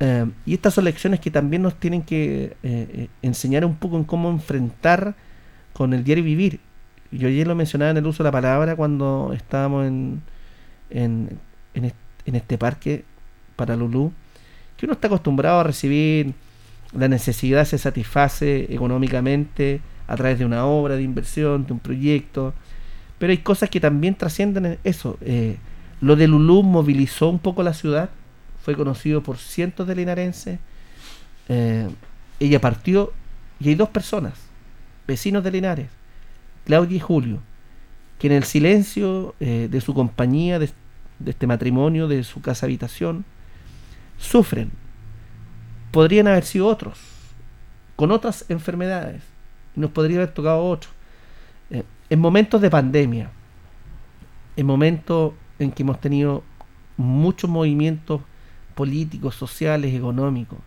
Em, y estas son lecciones que también nos tienen que eh, eh, enseñar un poco en cómo enfrentar con el diario vivir. Yo ayer lo mencionaba en el uso de la palabra cuando estábamos en, en, en, est- en este parque para Lulú, que uno está acostumbrado a recibir la necesidad se satisface económicamente a través de una obra de inversión, de un proyecto, pero hay cosas que también trascienden en eso. Eh, lo de Lulú movilizó un poco la ciudad, fue conocido por cientos de linarenses. Eh, ella partió y hay dos personas, vecinos de Linares, Claudia y Julio, que en el silencio eh, de su compañía, de, de este matrimonio, de su casa habitación, sufren. Podrían haber sido otros, con otras enfermedades, nos podría haber tocado otro. Eh, en momentos de pandemia, en momentos en que hemos tenido muchos movimientos políticos, sociales, económicos,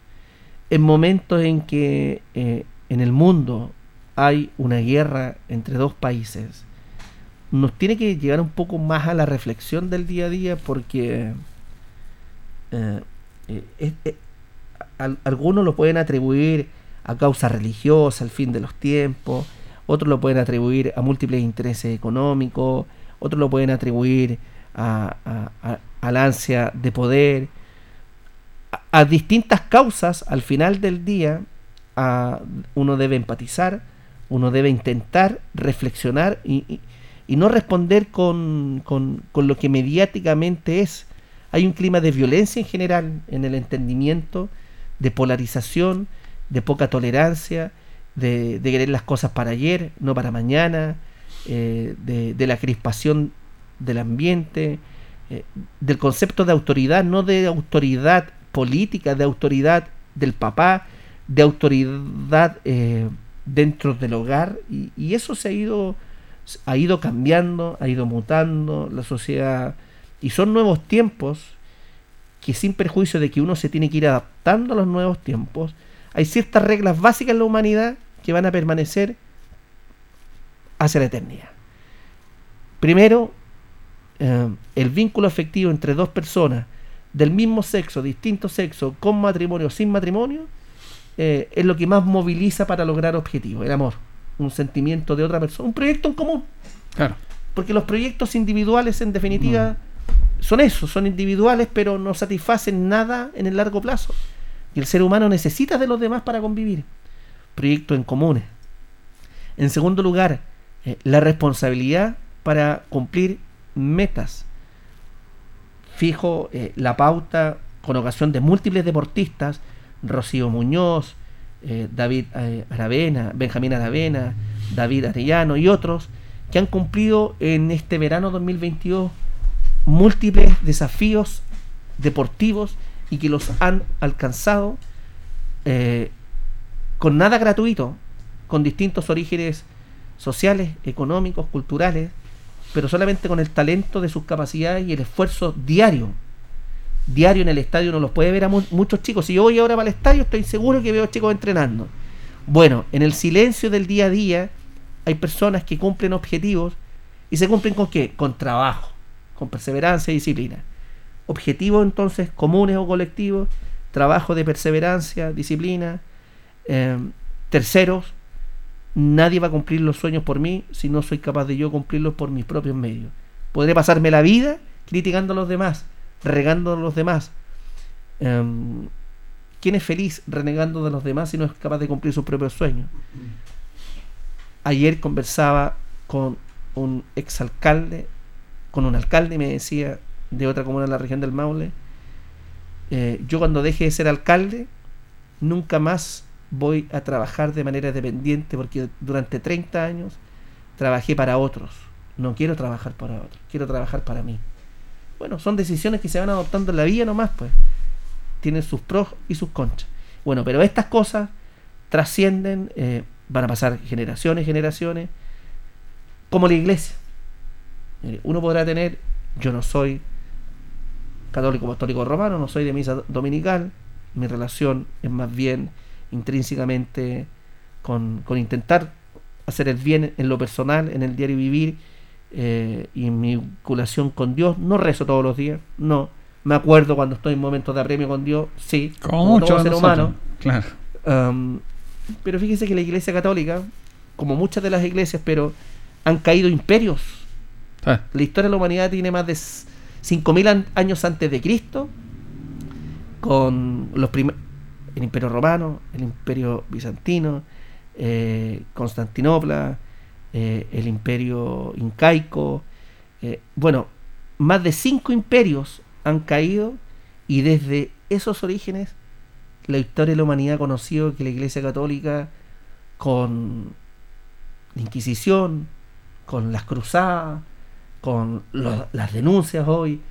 en momentos en que eh, en el mundo hay una guerra entre dos países, nos tiene que llegar un poco más a la reflexión del día a día porque eh, eh, eh, al- algunos lo pueden atribuir a causa religiosa, al fin de los tiempos, otros lo pueden atribuir a múltiples intereses económicos, otros lo pueden atribuir a, a- ansia de poder, a, distintas causas al final del día uno debe empatizar, uno debe intentar reflexionar y- y no responder con, con- con lo que mediáticamente es. Hay un clima de violencia en general en el entendimiento, de polarización, de poca tolerancia, de, querer las cosas para ayer, no para mañana, eh, de, de la crispación del ambiente, eh, del concepto de autoridad, no de autoridad política, de autoridad del papá, de autoridad eh, dentro del hogar, y, y eso se ha ido, ha ido cambiando, ha ido mutando la sociedad, y son nuevos tiempos que sin perjuicio de que uno se tiene que ir adaptando a los nuevos tiempos, hay ciertas reglas básicas en la humanidad que van a permanecer hacia la eternidad. Primero, eh, el vínculo afectivo entre dos personas del mismo sexo, distinto sexo, con matrimonio o sin matrimonio, eh, es lo que más moviliza para lograr objetivos, el amor, un sentimiento de otra persona, un proyecto en común. Claro. Porque los proyectos individuales, en definitiva, son eso, son individuales, pero no satisfacen nada en el largo plazo. Y el ser humano necesita de los demás para convivir. Proyectos en comunes. En segundo lugar, eh, la responsabilidad para cumplir metas. Fijo eh, la pauta con ocasión de múltiples deportistas, Rocío Muñoz, eh, David eh, Aravena, Benjamín Aravena, David Arellano y otros, que han cumplido en este verano 2022 múltiples desafíos deportivos y que los han alcanzado eh, con nada gratuito, con distintos orígenes sociales, económicos, culturales, pero solamente con el talento de sus capacidades y el esfuerzo diario. Diario en el estadio uno los puede ver a mu- muchos chicos. Si yo voy ahora para el estadio, estoy seguro que veo chicos entrenando. Bueno, en el silencio del día a día hay personas que cumplen objetivos y se cumplen con qué? Con trabajo, con perseverancia y disciplina. Objetivos entonces comunes o colectivos, trabajo de perseverancia, disciplina, eh, Terceros, nadie va a cumplir los sueños por mí si no soy capaz de yo cumplirlos por mis propios medios. Podré pasarme la vida criticando a los demás, regando a los demás. Em, ¿Quién es feliz renegando de los demás si no es capaz de cumplir sus propios sueños? Ayer conversaba con un exalcalde, con un alcalde y me decía de otra comuna de la región del Maule, eh, yo cuando deje de ser alcalde, nunca más voy a trabajar de manera dependiente porque durante 30 años trabajé para otros. No quiero trabajar para otros, quiero trabajar para mí. Bueno, son decisiones que se van adoptando en la vida nomás, pues. Tienen sus pros y sus contras. Bueno, pero estas cosas trascienden, eh, van a pasar generaciones, generaciones, como la iglesia. Uno podrá tener, yo no soy católico apostólico romano, no soy de misa dominical, mi relación es más bien intrínsecamente con, con intentar hacer el bien en lo personal, en el diario vivir eh, y mi vinculación con Dios. No rezo todos los días, no. Me acuerdo cuando estoy en momentos de apremio con Dios, sí, Como todo ser humano. claro. Um, pero fíjese que la Iglesia Católica, como muchas de las iglesias, pero han caído imperios. Ah. La historia de la humanidad tiene más de s- 5.000 an- años antes de Cristo, con los prim- el Imperio Romano, el Imperio Bizantino, eh, Constantinopla, eh, el Imperio Incaico. eh, bueno, más de cinco imperios han caído y desde esos orígenes la historia de la humanidad ha conocido que la Iglesia Católica con la Inquisición, con las cruzadas, con las denuncias hoy,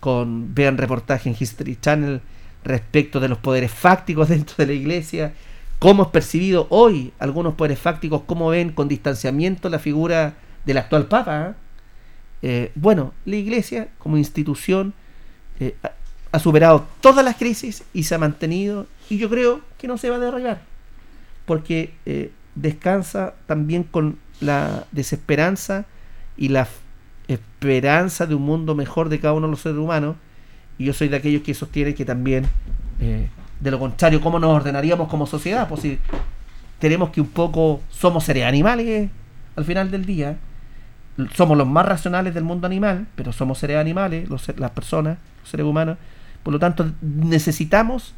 con vean reportaje en History Channel respecto de los poderes fácticos dentro de la iglesia, cómo es percibido hoy algunos poderes fácticos, cómo ven con distanciamiento la figura del actual Papa. ¿eh? Eh, bueno, la iglesia como institución eh, ha- superado todas las crisis y se ha mantenido y yo creo que no se va a derribar porque descansa también con la desesperanza y la esperanza de un mundo mejor de cada uno de los seres humanos y yo soy de aquellos que sostienen que también de lo contrario cómo nos ordenaríamos como sociedad pues si tenemos que un poco somos seres animales al final del día somos los más racionales del mundo animal, pero somos seres animales, los, las personas, los seres humanos. Por lo tanto, necesitamos,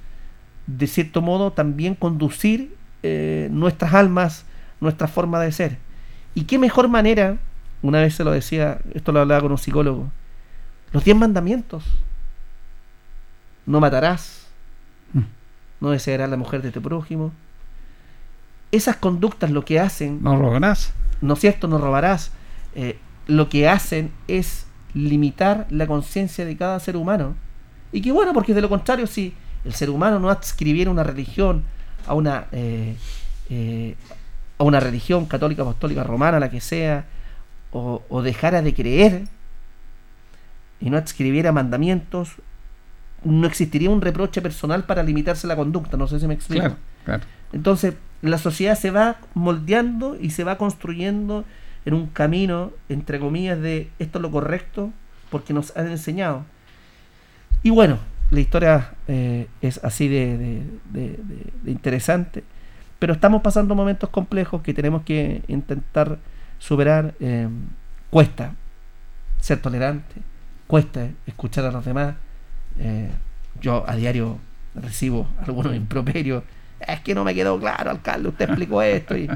de cierto modo, también conducir eh, nuestras almas, nuestra forma de ser. ¿Y qué mejor manera? Una vez se lo decía, esto lo hablaba con un psicólogo, los diez mandamientos. No matarás, no desearás la mujer de tu prójimo. Esas conductas lo que hacen No robarás. ¿no es cierto? No robarás. Eh, lo que hacen es limitar la conciencia de cada ser humano. Y que bueno, porque de lo contrario, si el ser humano no adscribiera una religión a una, eh, eh, a una religión católica, apostólica, romana, la que sea, o, o dejara de creer y no adscribiera mandamientos, no existiría un reproche personal para limitarse la conducta. No sé si me explico. Claro, claro. Entonces, la sociedad se va moldeando y se va construyendo en un camino, entre comillas, de esto es lo correcto, porque nos han enseñado. Y bueno, la historia eh, es así de, de- de- de- de interesante, pero estamos pasando momentos complejos que tenemos que intentar superar. eh, cuesta ser tolerante, cuesta escuchar a los demás. Eh, yo a diario recibo algunos improperios. Es que no me quedó claro, alcalde, usted explicó esto y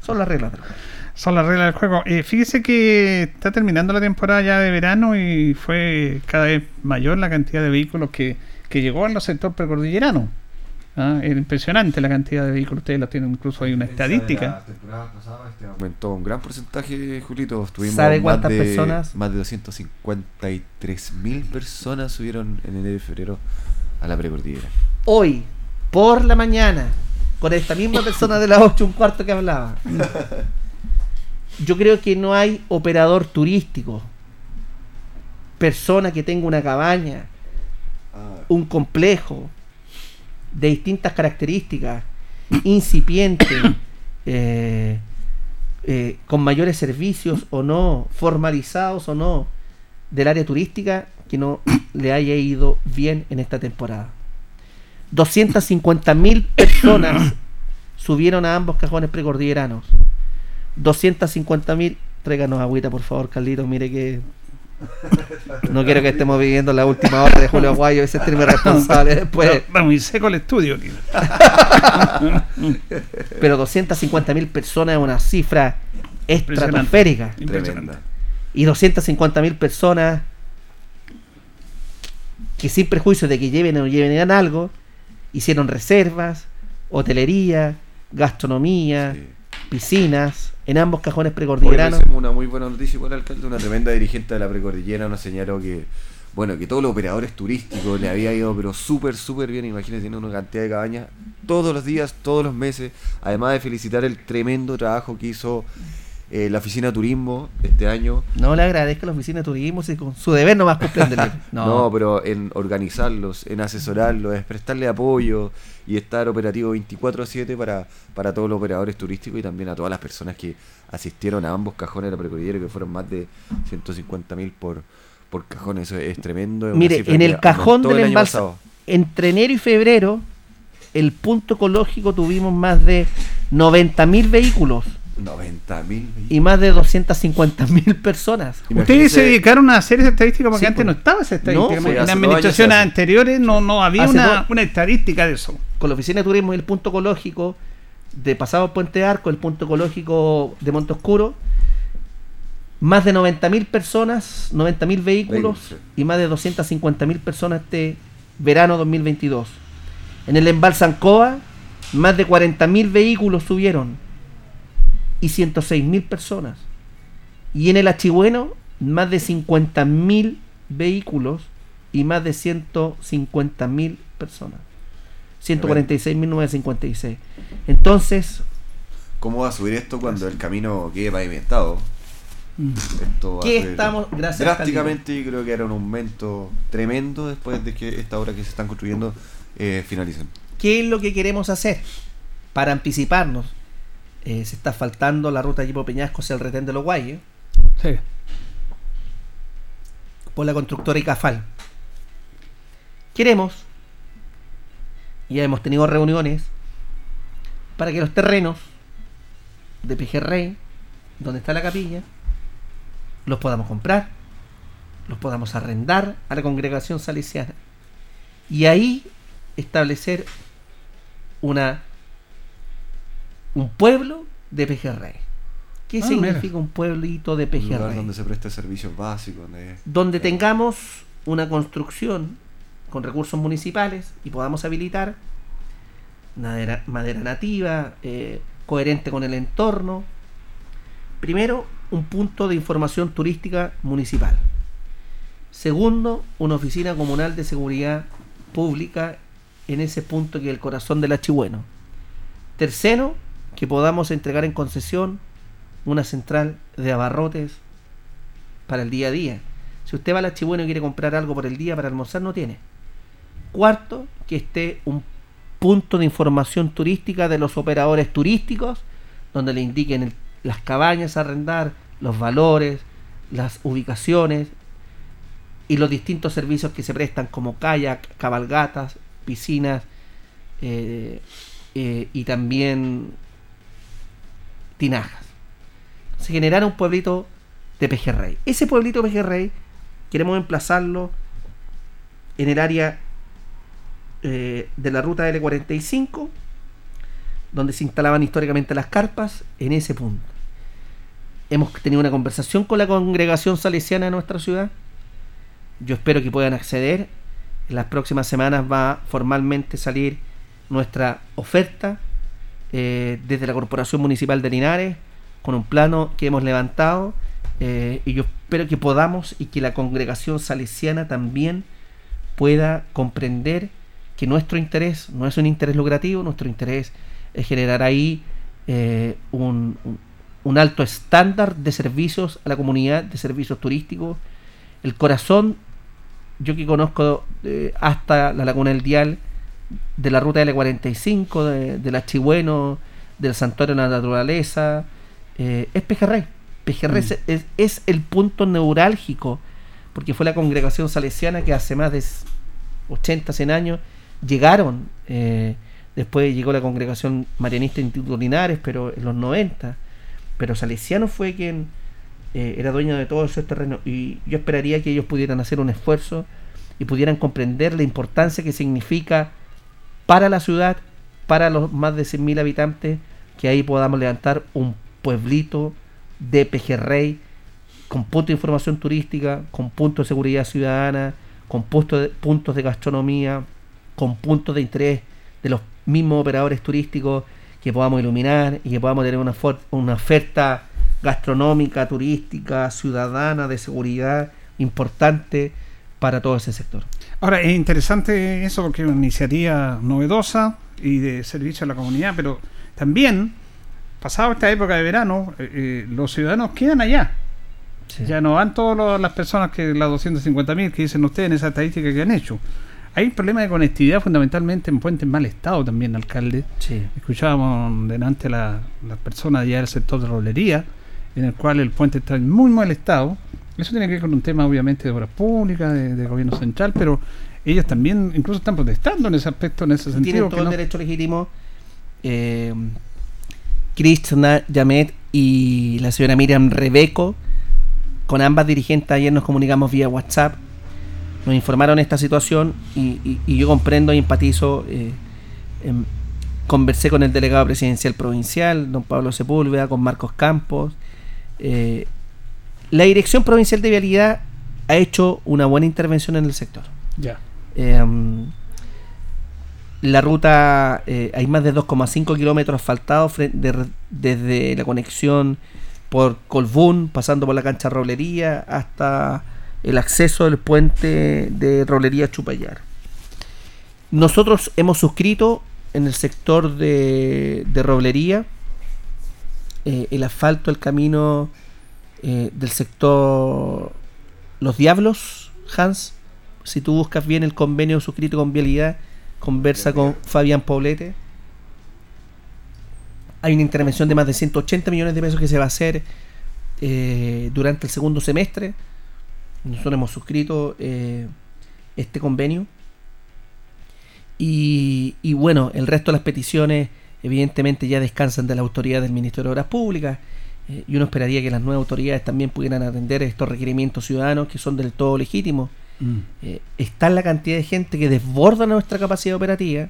son las reglas del juego. Son las reglas del juego. Eh, fíjese que está terminando la temporada ya de verano y fue cada vez mayor la cantidad de vehículos que, que llegó al sector precordillerano. Ah, Era impresionante la cantidad de vehículos. Ustedes lo tienen incluso hay una estadística. este Aumentó un gran porcentaje, Julito. Tuvimos ¿Sabe más cuántas de- personas? Más de 253 mil personas subieron en enero y febrero a la precordillera. Hoy, por la mañana, con esta misma persona de las 8 un cuarto que hablaba, yo creo que no hay operador turístico, persona que tenga una cabaña, un complejo de distintas características, incipiente, eh, eh, con mayores servicios o no, formalizados o no, del área turística, que no le haya ido bien en esta temporada. 250 mil personas subieron a ambos cajones precordilleranos. 250 mil. Tráiganos agüita, por favor, Carlitos. Mire que. No quiero que estemos viviendo la última hora de Julio Aguayo. Ese es el responsable después. Está muy seco el estudio. aquí. Pero 250 mil personas es una cifra estratosférica. Tremenda. Y 250 mil personas que sin perjuicio de que lleven o no lleven algo, hicieron reservas, hotelería, gastronomía, piscinas, en ambos cajones precordilleranos. una muy buena noticia por el alcalde, una tremenda dirigente de la precordillera nos señaló que bueno, que todos los operadores turísticos le había ido pero súper, súper bien, imagínense, tiene una cantidad de cabañas todos los días, todos los meses, además de felicitar el tremendo trabajo que hizo eh, la oficina de turismo este año. No le agradezco a la oficina de turismo si con su deber no más cumplen No. No, pero en organizarlos, en asesorarlos, en prestarle apoyo y estar operativo 24/7 para, para todos los operadores turísticos y también a todas las personas que asistieron a ambos cajones de la precordillera, que fueron más de 150 mil por, por cajón, eso es tremendo. es Mire, en el cajón del embalse, entre enero y febrero, el punto ecológico tuvimos más de 90.000 vehículos 90 mil. y más de 250.000 personas. Ustedes se dedicaron a hacer esa estadística porque Sí, antes pues. no estaba esa estadística. No, fue en administraciones anteriores no, no había una, dos- una estadística de eso. Con la oficina de turismo y el punto ecológico de pasado Puente Arco, el punto ecológico de Monte Oscuro, más de 90.000 personas, 90.000 vehículos Vehículos, sí. y más de 250.000 personas este verano 2022. En el embalse Ancoa, más de 40.000 vehículos subieron y 106.000 personas. Y en el Achigüeno, más de 50.000 vehículos y más de 150.000 personas. 146.956. Entonces, ¿Cómo va a subir esto cuando el camino quede pavimentado? Esto va ¿Qué estamos- gracias, drásticamente y creo que era un aumento tremendo después de que esta obra que se están construyendo eh, finalicen. ¿qué es lo que queremos hacer? Para anticiparnos, eh, se está faltando la ruta Yipo Peñasco hacia el retén de los Guayos Sí. por la constructora ICAFAL. Queremos, y ya hemos tenido reuniones, para que los terrenos de Pejerrey, donde está la capilla, los podamos comprar, los podamos arrendar a la congregación salesiana. Y ahí establecer una un pueblo de Pejerrey. ¿Qué Ah, significa mira. un pueblito de Un lugar Pejerrey? donde se presta servicios básicos. Donde, donde tengamos una construcción con recursos municipales y podamos habilitar madera, madera nativa, eh, coherente con el entorno. Primero, un punto de información turística municipal. Segundo, una oficina comunal de seguridad pública en ese punto que es el corazón del Achigüeno. Tercero, que podamos entregar en concesión una central de abarrotes para el día a día. Si usted va al Achigüeno y quiere comprar algo por el día para almorzar, no tiene. Cuarto, que esté un punto de información turística de los operadores turísticos, donde le indiquen las cabañas a arrendar, los valores, las ubicaciones y los distintos servicios que se prestan como kayak, cabalgatas, piscinas eh, eh, y también tinajas. Se generara un pueblito de Pejerrey. Ese pueblito de Pejerrey queremos emplazarlo en el área eh, de la ruta L45, donde se instalaban históricamente las carpas, en ese punto. Hemos tenido una conversación con la congregación salesiana de nuestra ciudad. Yo espero que puedan acceder. En las próximas semanas va formalmente salir nuestra oferta eh, desde la Corporación Municipal de Linares con un plano que hemos levantado eh, y yo espero que podamos y que la congregación salesiana también pueda comprender que nuestro interés no es un interés lucrativo, nuestro interés es generar ahí eh, un, alto estándar de servicios a la comunidad, de servicios turísticos. El corazón, yo que conozco hasta la Laguna del Dial, de la ruta L45, de, del Achigüeno, del Santuario de la Naturaleza, eh, es Pejerrey. Pejerrey Mm. es, es el punto neurálgico, porque fue la congregación salesiana que hace más de 80, 100 años llegaron eh, Después llegó la congregación marianista Instituto Linares, pero en los 90. Pero Salesiano fue quien eh, era dueño de todos esos terrenos. Y yo esperaría que ellos pudieran hacer un esfuerzo y pudieran comprender la importancia que significa para la ciudad, para los más de 100.000 habitantes, que ahí podamos levantar un pueblito de pejerrey con puntos de información turística, con puntos de seguridad ciudadana, con puntos de, puntos de gastronomía, con puntos de interés de los mismos operadores turísticos que podamos iluminar y que podamos tener una oferta gastronómica, turística, ciudadana, de seguridad importante para todo ese sector. Ahora, es interesante eso porque es una iniciativa novedosa y de servicio a la comunidad, pero también, pasado esta época de verano, eh, eh, los ciudadanos quedan allá. Ya no van todas las personas que las 250.000 que dicen ustedes en esa estadística que han hecho. Hay un problema de conectividad fundamentalmente en puentes en mal estado también, alcalde. Sí. Escuchábamos delante la, las personas allá del sector de roblería, en el cual el puente está en muy mal estado. Eso tiene que ver con un tema obviamente de obras públicas, de, de gobierno central, pero ellos también incluso están protestando en ese aspecto, en ese Tienen sentido. todo que el no- derecho legítimo. Eh, Krishna Yamet y la señora Miriam Rebeco, con ambas dirigentes ayer nos comunicamos vía WhatsApp, nos informaron esta situación y, y- y yo comprendo y empatizo. eh, em, conversé con el delegado presidencial provincial, don Pablo Sepúlveda, con Marcos Campos. eh, la Dirección Provincial de Vialidad ha hecho una buena intervención en el sector. Ya. Eh, la ruta, eh, hay más de 2,5 kilómetros asfaltados de- desde la conexión por Colbún, pasando por la cancha Roblería, hasta el acceso del puente de Roblería Chupayar. Nosotros hemos suscrito en el sector de, de Roblería eh, el asfalto, el camino eh, del sector Los Diablos, Hans. Si tú buscas bien el convenio suscrito con Vialidad, conversa con Fabián Poblete. Hay una intervención de más de 180 millones de pesos que se va a hacer eh, durante el segundo semestre. Nosotros hemos suscrito eh, este convenio. Y, y bueno, el resto de las peticiones evidentemente ya descansan de la autoridad del Ministerio de Obras Públicas. Eh, y uno esperaría que las nuevas autoridades también pudieran atender estos requerimientos ciudadanos que son del todo legítimos. Mm. Eh, está la cantidad de gente que desborda nuestra capacidad operativa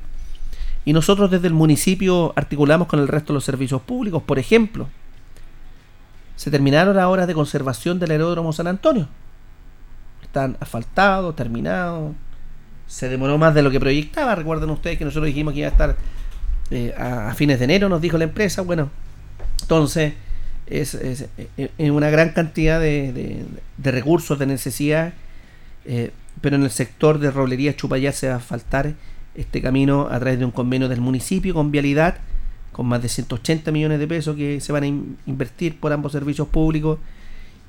y nosotros desde el municipio articulamos con el resto de los servicios públicos. Por ejemplo, se terminaron las horas de conservación del aeródromo San Antonio. Están asfaltados, terminados. Se demoró más de lo que proyectaba. Recuerden ustedes que nosotros dijimos que iba a estar eh, a, a fines de enero, nos dijo la empresa. Bueno, entonces es, es- es una gran cantidad de, de- de recursos, de necesidad. eh, pero en el sector de Roblería Chupayá se va a faltar este camino a través de un convenio del municipio con vialidad, con más de 180 millones de pesos que se van a in- invertir por ambos servicios públicos.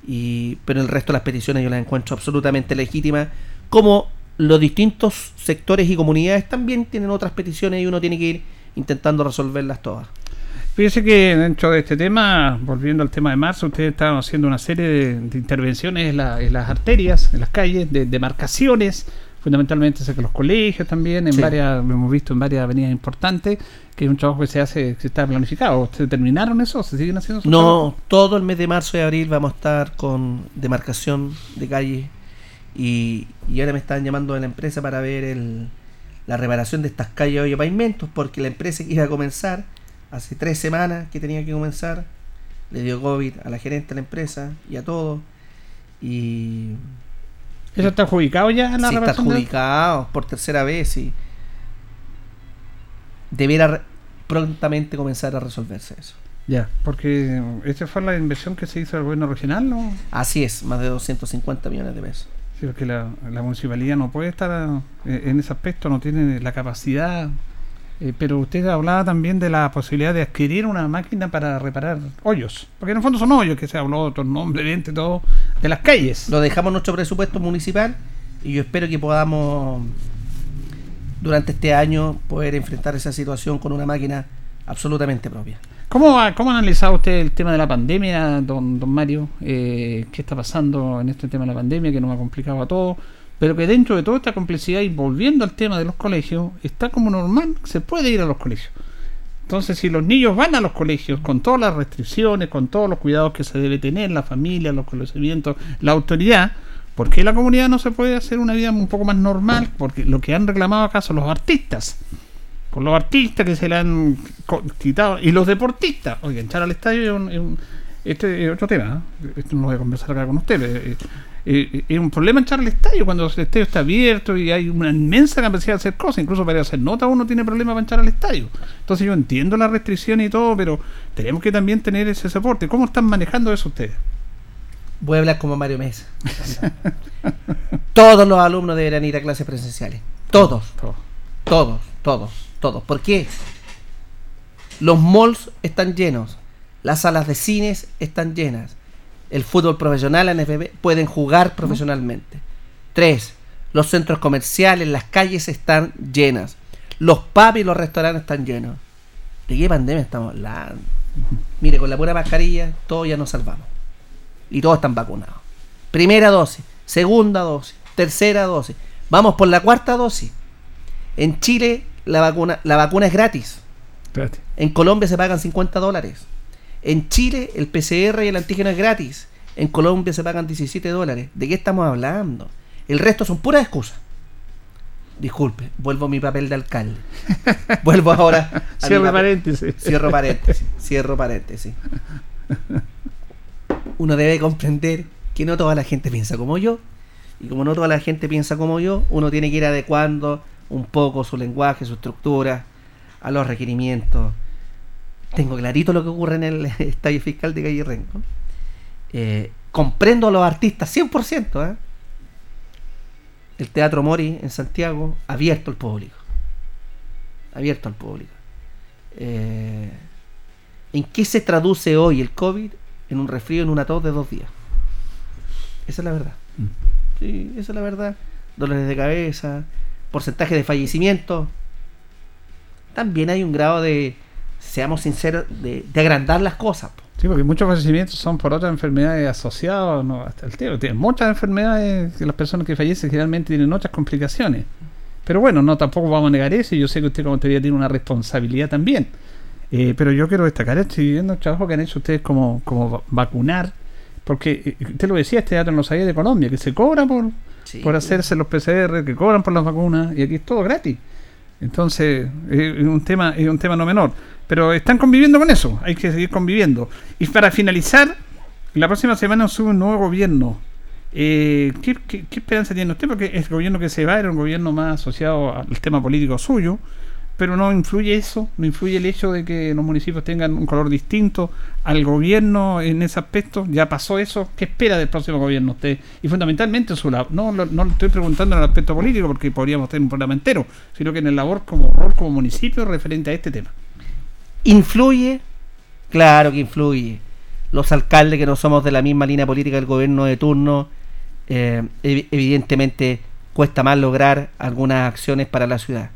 Y, pero el resto de las peticiones yo las encuentro absolutamente legítimas, como los distintos sectores y comunidades también tienen otras peticiones y uno tiene que ir intentando resolverlas todas. Fíjese que dentro de este tema, volviendo al tema de marzo, ustedes estaban haciendo una serie de, de intervenciones en, la- en las arterias, en las calles, de demarcaciones, fundamentalmente cerca de los colegios también, en Sí. varias, lo hemos visto en varias avenidas importantes, que es un trabajo que se hace, que está planificado. ¿Se terminaron eso? ¿Se siguen haciendo esos No, trabajos? todo el mes de marzo y abril vamos a estar con demarcación de calle y, y ahora me están llamando de la empresa para ver el, la reparación de estas calles hoy pavimentos porque la empresa que iba a comenzar hace tres semanas que tenía que comenzar le dio COVID a la gerente de la empresa y a todos y ¿Eso está adjudicado ya en la sí, está de- adjudicado por tercera vez y deberá re- prontamente comenzar a resolverse eso. Ya, porque esta fue la inversión que se hizo al gobierno regional, ¿no? Así es, más de 250 millones de pesos. Sí, porque la, la municipalidad no puede estar eh, en ese aspecto, no tiene la capacidad. Eh, pero usted hablaba también de la posibilidad de adquirir una máquina para reparar hoyos. Porque en el fondo son hoyos, que se habló otro nombre, evidente, todo, de las calles. Lo dejamos en nuestro presupuesto municipal y yo espero que podamos durante este año poder enfrentar esa situación con una máquina absolutamente propia. ¿Cómo ha, cómo ha analizado usted el tema de la pandemia, don, don Mario? Eh, ¿Qué está pasando en este tema de la pandemia que nos ha complicado a todos? Pero que dentro de toda esta complejidad y volviendo al tema de los colegios, está como normal, se puede ir a los colegios. Entonces, si los niños van a los colegios con todas las restricciones, con todos los cuidados que se debe tener, la familia, los conocimientos, la autoridad, ¿por qué la comunidad no se puede hacer una vida un poco más normal? Porque lo que han reclamado acá son los artistas. Con los artistas que se le han quitado. Y los deportistas. Oye, entrar al estadio es un- es este es otro tema. ¿eh? Esto no lo voy a conversar acá con ustedes. Eh, es un problema entrar al estadio cuando el estadio está abierto y hay una inmensa capacidad de hacer cosas. Incluso para hacer nota uno tiene problemas para entrar al estadio. Entonces yo entiendo las restricciones y todo, pero tenemos que también tener ese soporte. ¿Cómo están manejando eso ustedes? Voy a hablar como Mario Mesa. Todos los alumnos deberán ir a clases presenciales. Todos. Todos, todos, todos. ¿Por qué? Los malls están llenos. Las salas de cines están llenas. El fútbol profesional, la NFB, pueden jugar profesionalmente. Tres, los centros comerciales, las calles están llenas. Los pubs y los restaurantes están llenos. ¿De qué pandemia estamos hablando? Mire, con la pura mascarilla, todos ya nos salvamos. Y todos están vacunados. Primera dosis, segunda dosis, tercera dosis. Vamos por la cuarta dosis. En Chile la vacuna, la vacuna es gratis. En Colombia se pagan 50 dólares. En Chile el PCR y el antígeno es gratis. En Colombia se pagan 17 dólares. ¿De qué estamos hablando? El resto son puras excusas. Disculpe, vuelvo a mi papel de alcalde. Vuelvo ahora. a papel- paréntesis. Cierro paréntesis. Cierro paréntesis. Uno debe comprender que no toda la gente piensa como yo. Y como no toda la gente piensa como yo, uno tiene que ir adecuando un poco su lenguaje, su estructura a los requerimientos. Tengo clarito lo que ocurre en el estadio fiscal de Calle Renco. Eh, comprendo a los artistas 100%. ¿eh? El Teatro Mori en Santiago, abierto al público. Abierto al público. Eh, ¿En qué se traduce hoy el COVID? En un resfrío, en una tos de dos días. Esa es la verdad. Sí, esa es la verdad. Dolores de cabeza, porcentaje de fallecimiento. También hay un grado de, seamos sinceros, de, de agrandar las cosas. po. Sí, porque muchos fallecimientos son por otras enfermedades asociadas, no, hasta el tío. Tienen muchas enfermedades que las personas que fallecen generalmente tienen otras complicaciones. Pero bueno, no tampoco vamos a negar eso yo sé que usted como teoría tiene una responsabilidad también. Eh, pero yo quiero destacar, estoy viendo el trabajo que han hecho ustedes como, como va- vacunar, porque eh, usted lo decía, este dato no lo sabía de Colombia, que se cobra por, Sí. por hacerse los PCR, que cobran por las vacunas y aquí es todo gratis. Entonces, es un tema, es un tema no menor. Pero están conviviendo con eso, hay que seguir conviviendo. Y para finalizar, la próxima semana sube un nuevo gobierno. Eh, ¿qué, qué, qué esperanza tiene usted? Porque el gobierno que se va era un gobierno más asociado al tema político suyo, pero no influye eso, no influye el hecho de que los municipios tengan un color distinto al gobierno en ese aspecto. Ya pasó eso. ¿Qué espera del próximo gobierno usted? Y fundamentalmente en su labor. No, no estoy preguntando en el aspecto político porque podríamos tener un programa entero, sino que en el labor como como municipio referente a este tema. ¿Influye? Claro que influye. Los alcaldes que no somos de la misma línea política del gobierno de turno, eh, ev- evidentemente cuesta más lograr algunas acciones para la ciudad.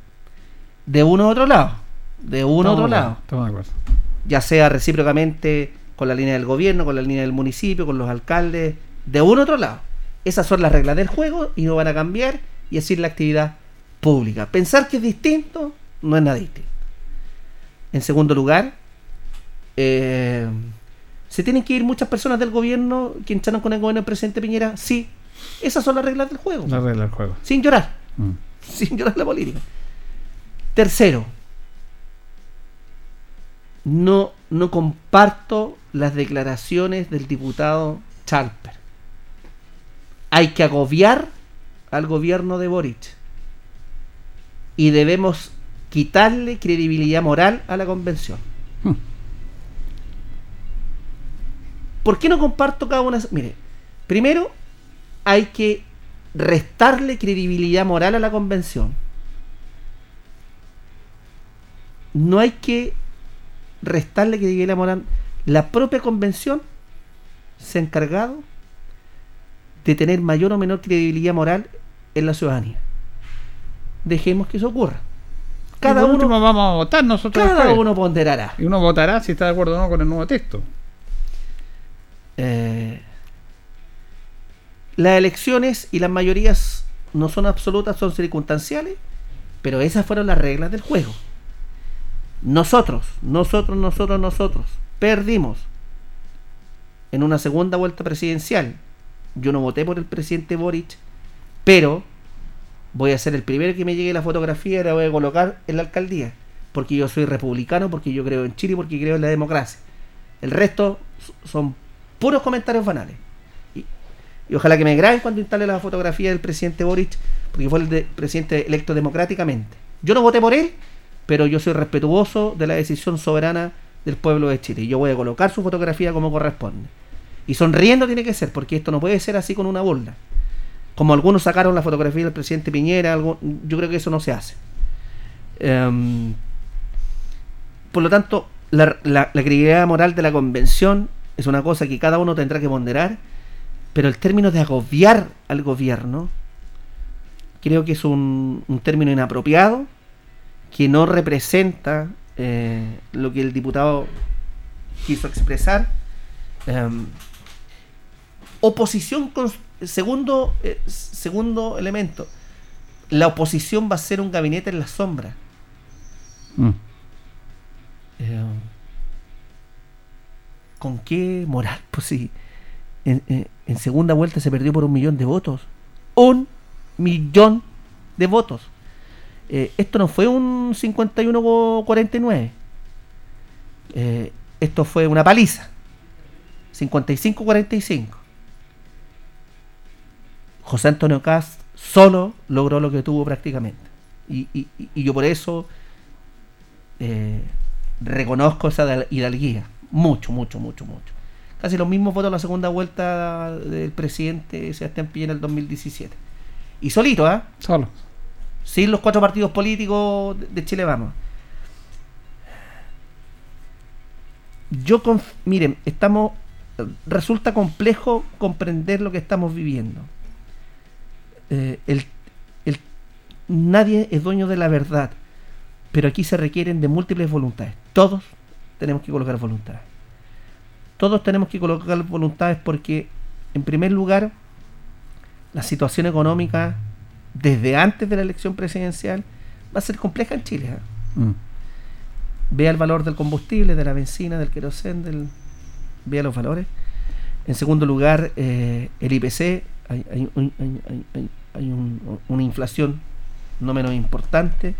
De uno u otro lado. De uno u otro lado. estamos de acuerdo. Ya sea recíprocamente con la línea del gobierno, con la línea del municipio, con los alcaldes. De uno u otro lado. Esas son las reglas del juego y no van a cambiar y así es la actividad pública. Pensar que es distinto no es nada distinto. En segundo lugar, eh, ¿se tienen que ir muchas personas del gobierno que entraron con el gobierno del presidente Piñera? Sí. Esas son las reglas del juego. La regla del juego. Sin llorar. Mm. Sin llorar la política. Tercero, no, no comparto las declaraciones del diputado Chalper. Hay que agobiar al gobierno de Boric. Y debemos quitarle credibilidad moral a la convención. Hmm. ¿Por qué no comparto cada una? Mire, primero hay que restarle credibilidad moral a la convención. No hay que restarle credibilidad moral. La propia convención se ha encargado de tener mayor o menor credibilidad moral en la ciudadanía. Dejemos que eso ocurra. Cada uno, último vamos a votar nosotros cada después. uno ponderará. Y uno votará si está de acuerdo o no con el nuevo texto. Eh, las elecciones y las mayorías no son absolutas, son circunstanciales, pero esas fueron las reglas del juego. Nosotros, nosotros, nosotros, nosotros, perdimos en una segunda vuelta presidencial. Yo no voté por el presidente Boric, pero voy a ser el primero que me llegue la fotografía y la voy a colocar en la alcaldía. Porque yo soy republicano, porque yo creo en Chile, porque creo en la democracia. El resto son puros comentarios banales. Y, ojalá que me graben cuando instale la fotografía del presidente Boric, porque fue el de- presidente electo democráticamente. Yo no voté por él, pero yo soy respetuoso de la decisión soberana del pueblo de Chile. Y yo voy a colocar su fotografía como corresponde. Y sonriendo tiene que ser, porque esto no puede ser así con una burla. Como algunos sacaron la fotografía del presidente Piñera, algo, yo creo que eso no se hace. Em, por lo tanto, la, la, credibilidad moral de la convención es una cosa que cada uno tendrá que ponderar, pero el término de agobiar al gobierno creo que es un término inapropiado que no representa eh, lo que el diputado quiso expresar. Em, oposición, cons- segundo, eh, segundo elemento, la oposición va a ser un gabinete en la sombra. Mm. Eh, ¿Con qué moral? Pues sí. En segunda vuelta se perdió por un millón de votos. Un millón de votos. Eh, esto no fue un 51-49. Eh, esto fue una paliza. 55-45. José Antonio Cast solo logró lo que tuvo prácticamente. Y, y- yo por eso eh, reconozco esa hidal- hidalguía. Mucho, mucho, mucho, mucho. Casi los mismos votos en la segunda vuelta del presidente Sebastián Piñera en el 2017. Y solito, ¿ah? Solo. Sin los cuatro partidos políticos de- Chile Vamos. Yo, miren, estamos. Resulta complejo comprender lo que estamos viviendo. Eh, el, el- nadie es dueño de la verdad, pero aquí se requieren de múltiples voluntades. Todos tenemos que colocar voluntades. Todos tenemos que colocar voluntades porque, en primer lugar, la situación económica desde antes de la elección presidencial va a ser compleja en Chile. ¿eh? Mm. Vea el valor del combustible, de la benzina, del querosén, del, vea los valores. En segundo lugar, eh, el IPC, hay, hay hay- hay- un- una inflación no menos importante.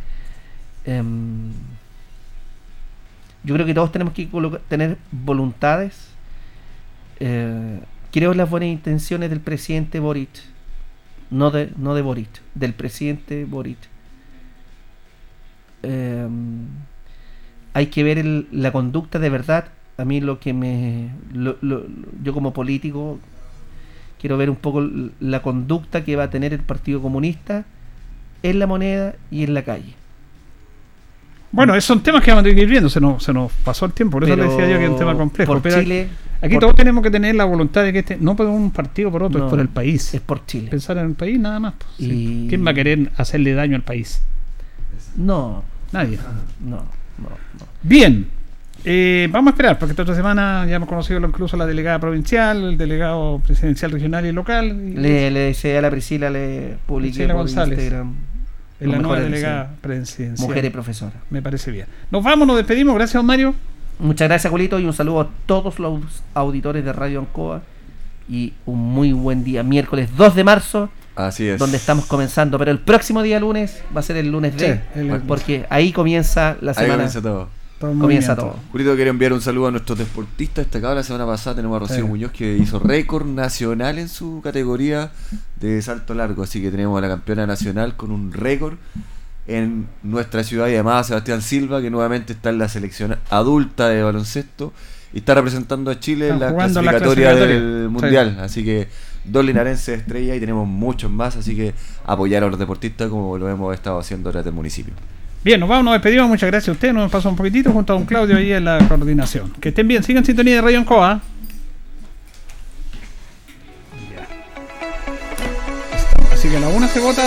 Em, yo creo que todos tenemos que tener voluntades. Eh, creo en las buenas intenciones del presidente Boric, no de, no de Boric, del presidente Boric. Em, hay que ver el- la conducta de verdad. A mí lo que me... lo- lo- yo como político quiero ver un poco la conducta que va a tener el Partido Comunista en la moneda y en la calle. Bueno, esos son temas que vamos a tener que ir viendo. Se nos, se nos pasó el tiempo. Por eso le decía yo que es un tema complejo. por pero Chile- aquí por- todos tenemos que tener la voluntad de que este, no por un partido por otro, No, es por el país. Es por Chile. Pensar en el país nada más. pues, sí. ¿Quién va a querer hacerle daño al país? No, Nadie. no, no, no. Bien. Eh, vamos a esperar, porque esta otra semana ya hemos conocido incluso la delegada provincial, el delegado presidencial regional y local. y- Le, le decía a la Priscila, le publiqué Priscila por González. Instagram. es la nueva delegada presidencial. Mujer y profesora. Me parece bien. Nos vamos, nos despedimos. Gracias, don Mario. Muchas gracias, Julito, y un saludo a todos los auditores de Radio Ancoa. Y un muy buen día, miércoles 2 de marzo, Así es. donde estamos comenzando. Pero el próximo día lunes va a ser el lunes de, Sí, el lunes. porque ahí comienza la Ahí semana. comienza todo. Todo Comienza todo. Julito, quiero enviar un saludo a nuestros deportistas destacados. La semana pasada tenemos a Rocío Sí. Muñoz que hizo récord nacional en su categoría de salto largo. Así que tenemos a la campeona nacional con un récord en nuestra ciudad y además a Sebastián Silva que nuevamente está en la selección adulta de baloncesto y está representando a Chile en la clasificatoria del Sí. mundial. Así que dos linarenses estrella y tenemos muchos más. Así que apoyar a los deportistas como lo hemos estado haciendo desde el municipio. Bien, nos vamos, nos despedimos. Muchas gracias a ustedes. Nos pasó un poquitito junto a don Claudio ahí en la coordinación. Que estén bien. Sigan en sintonía de Radio Ancoa. Así que la una se vota.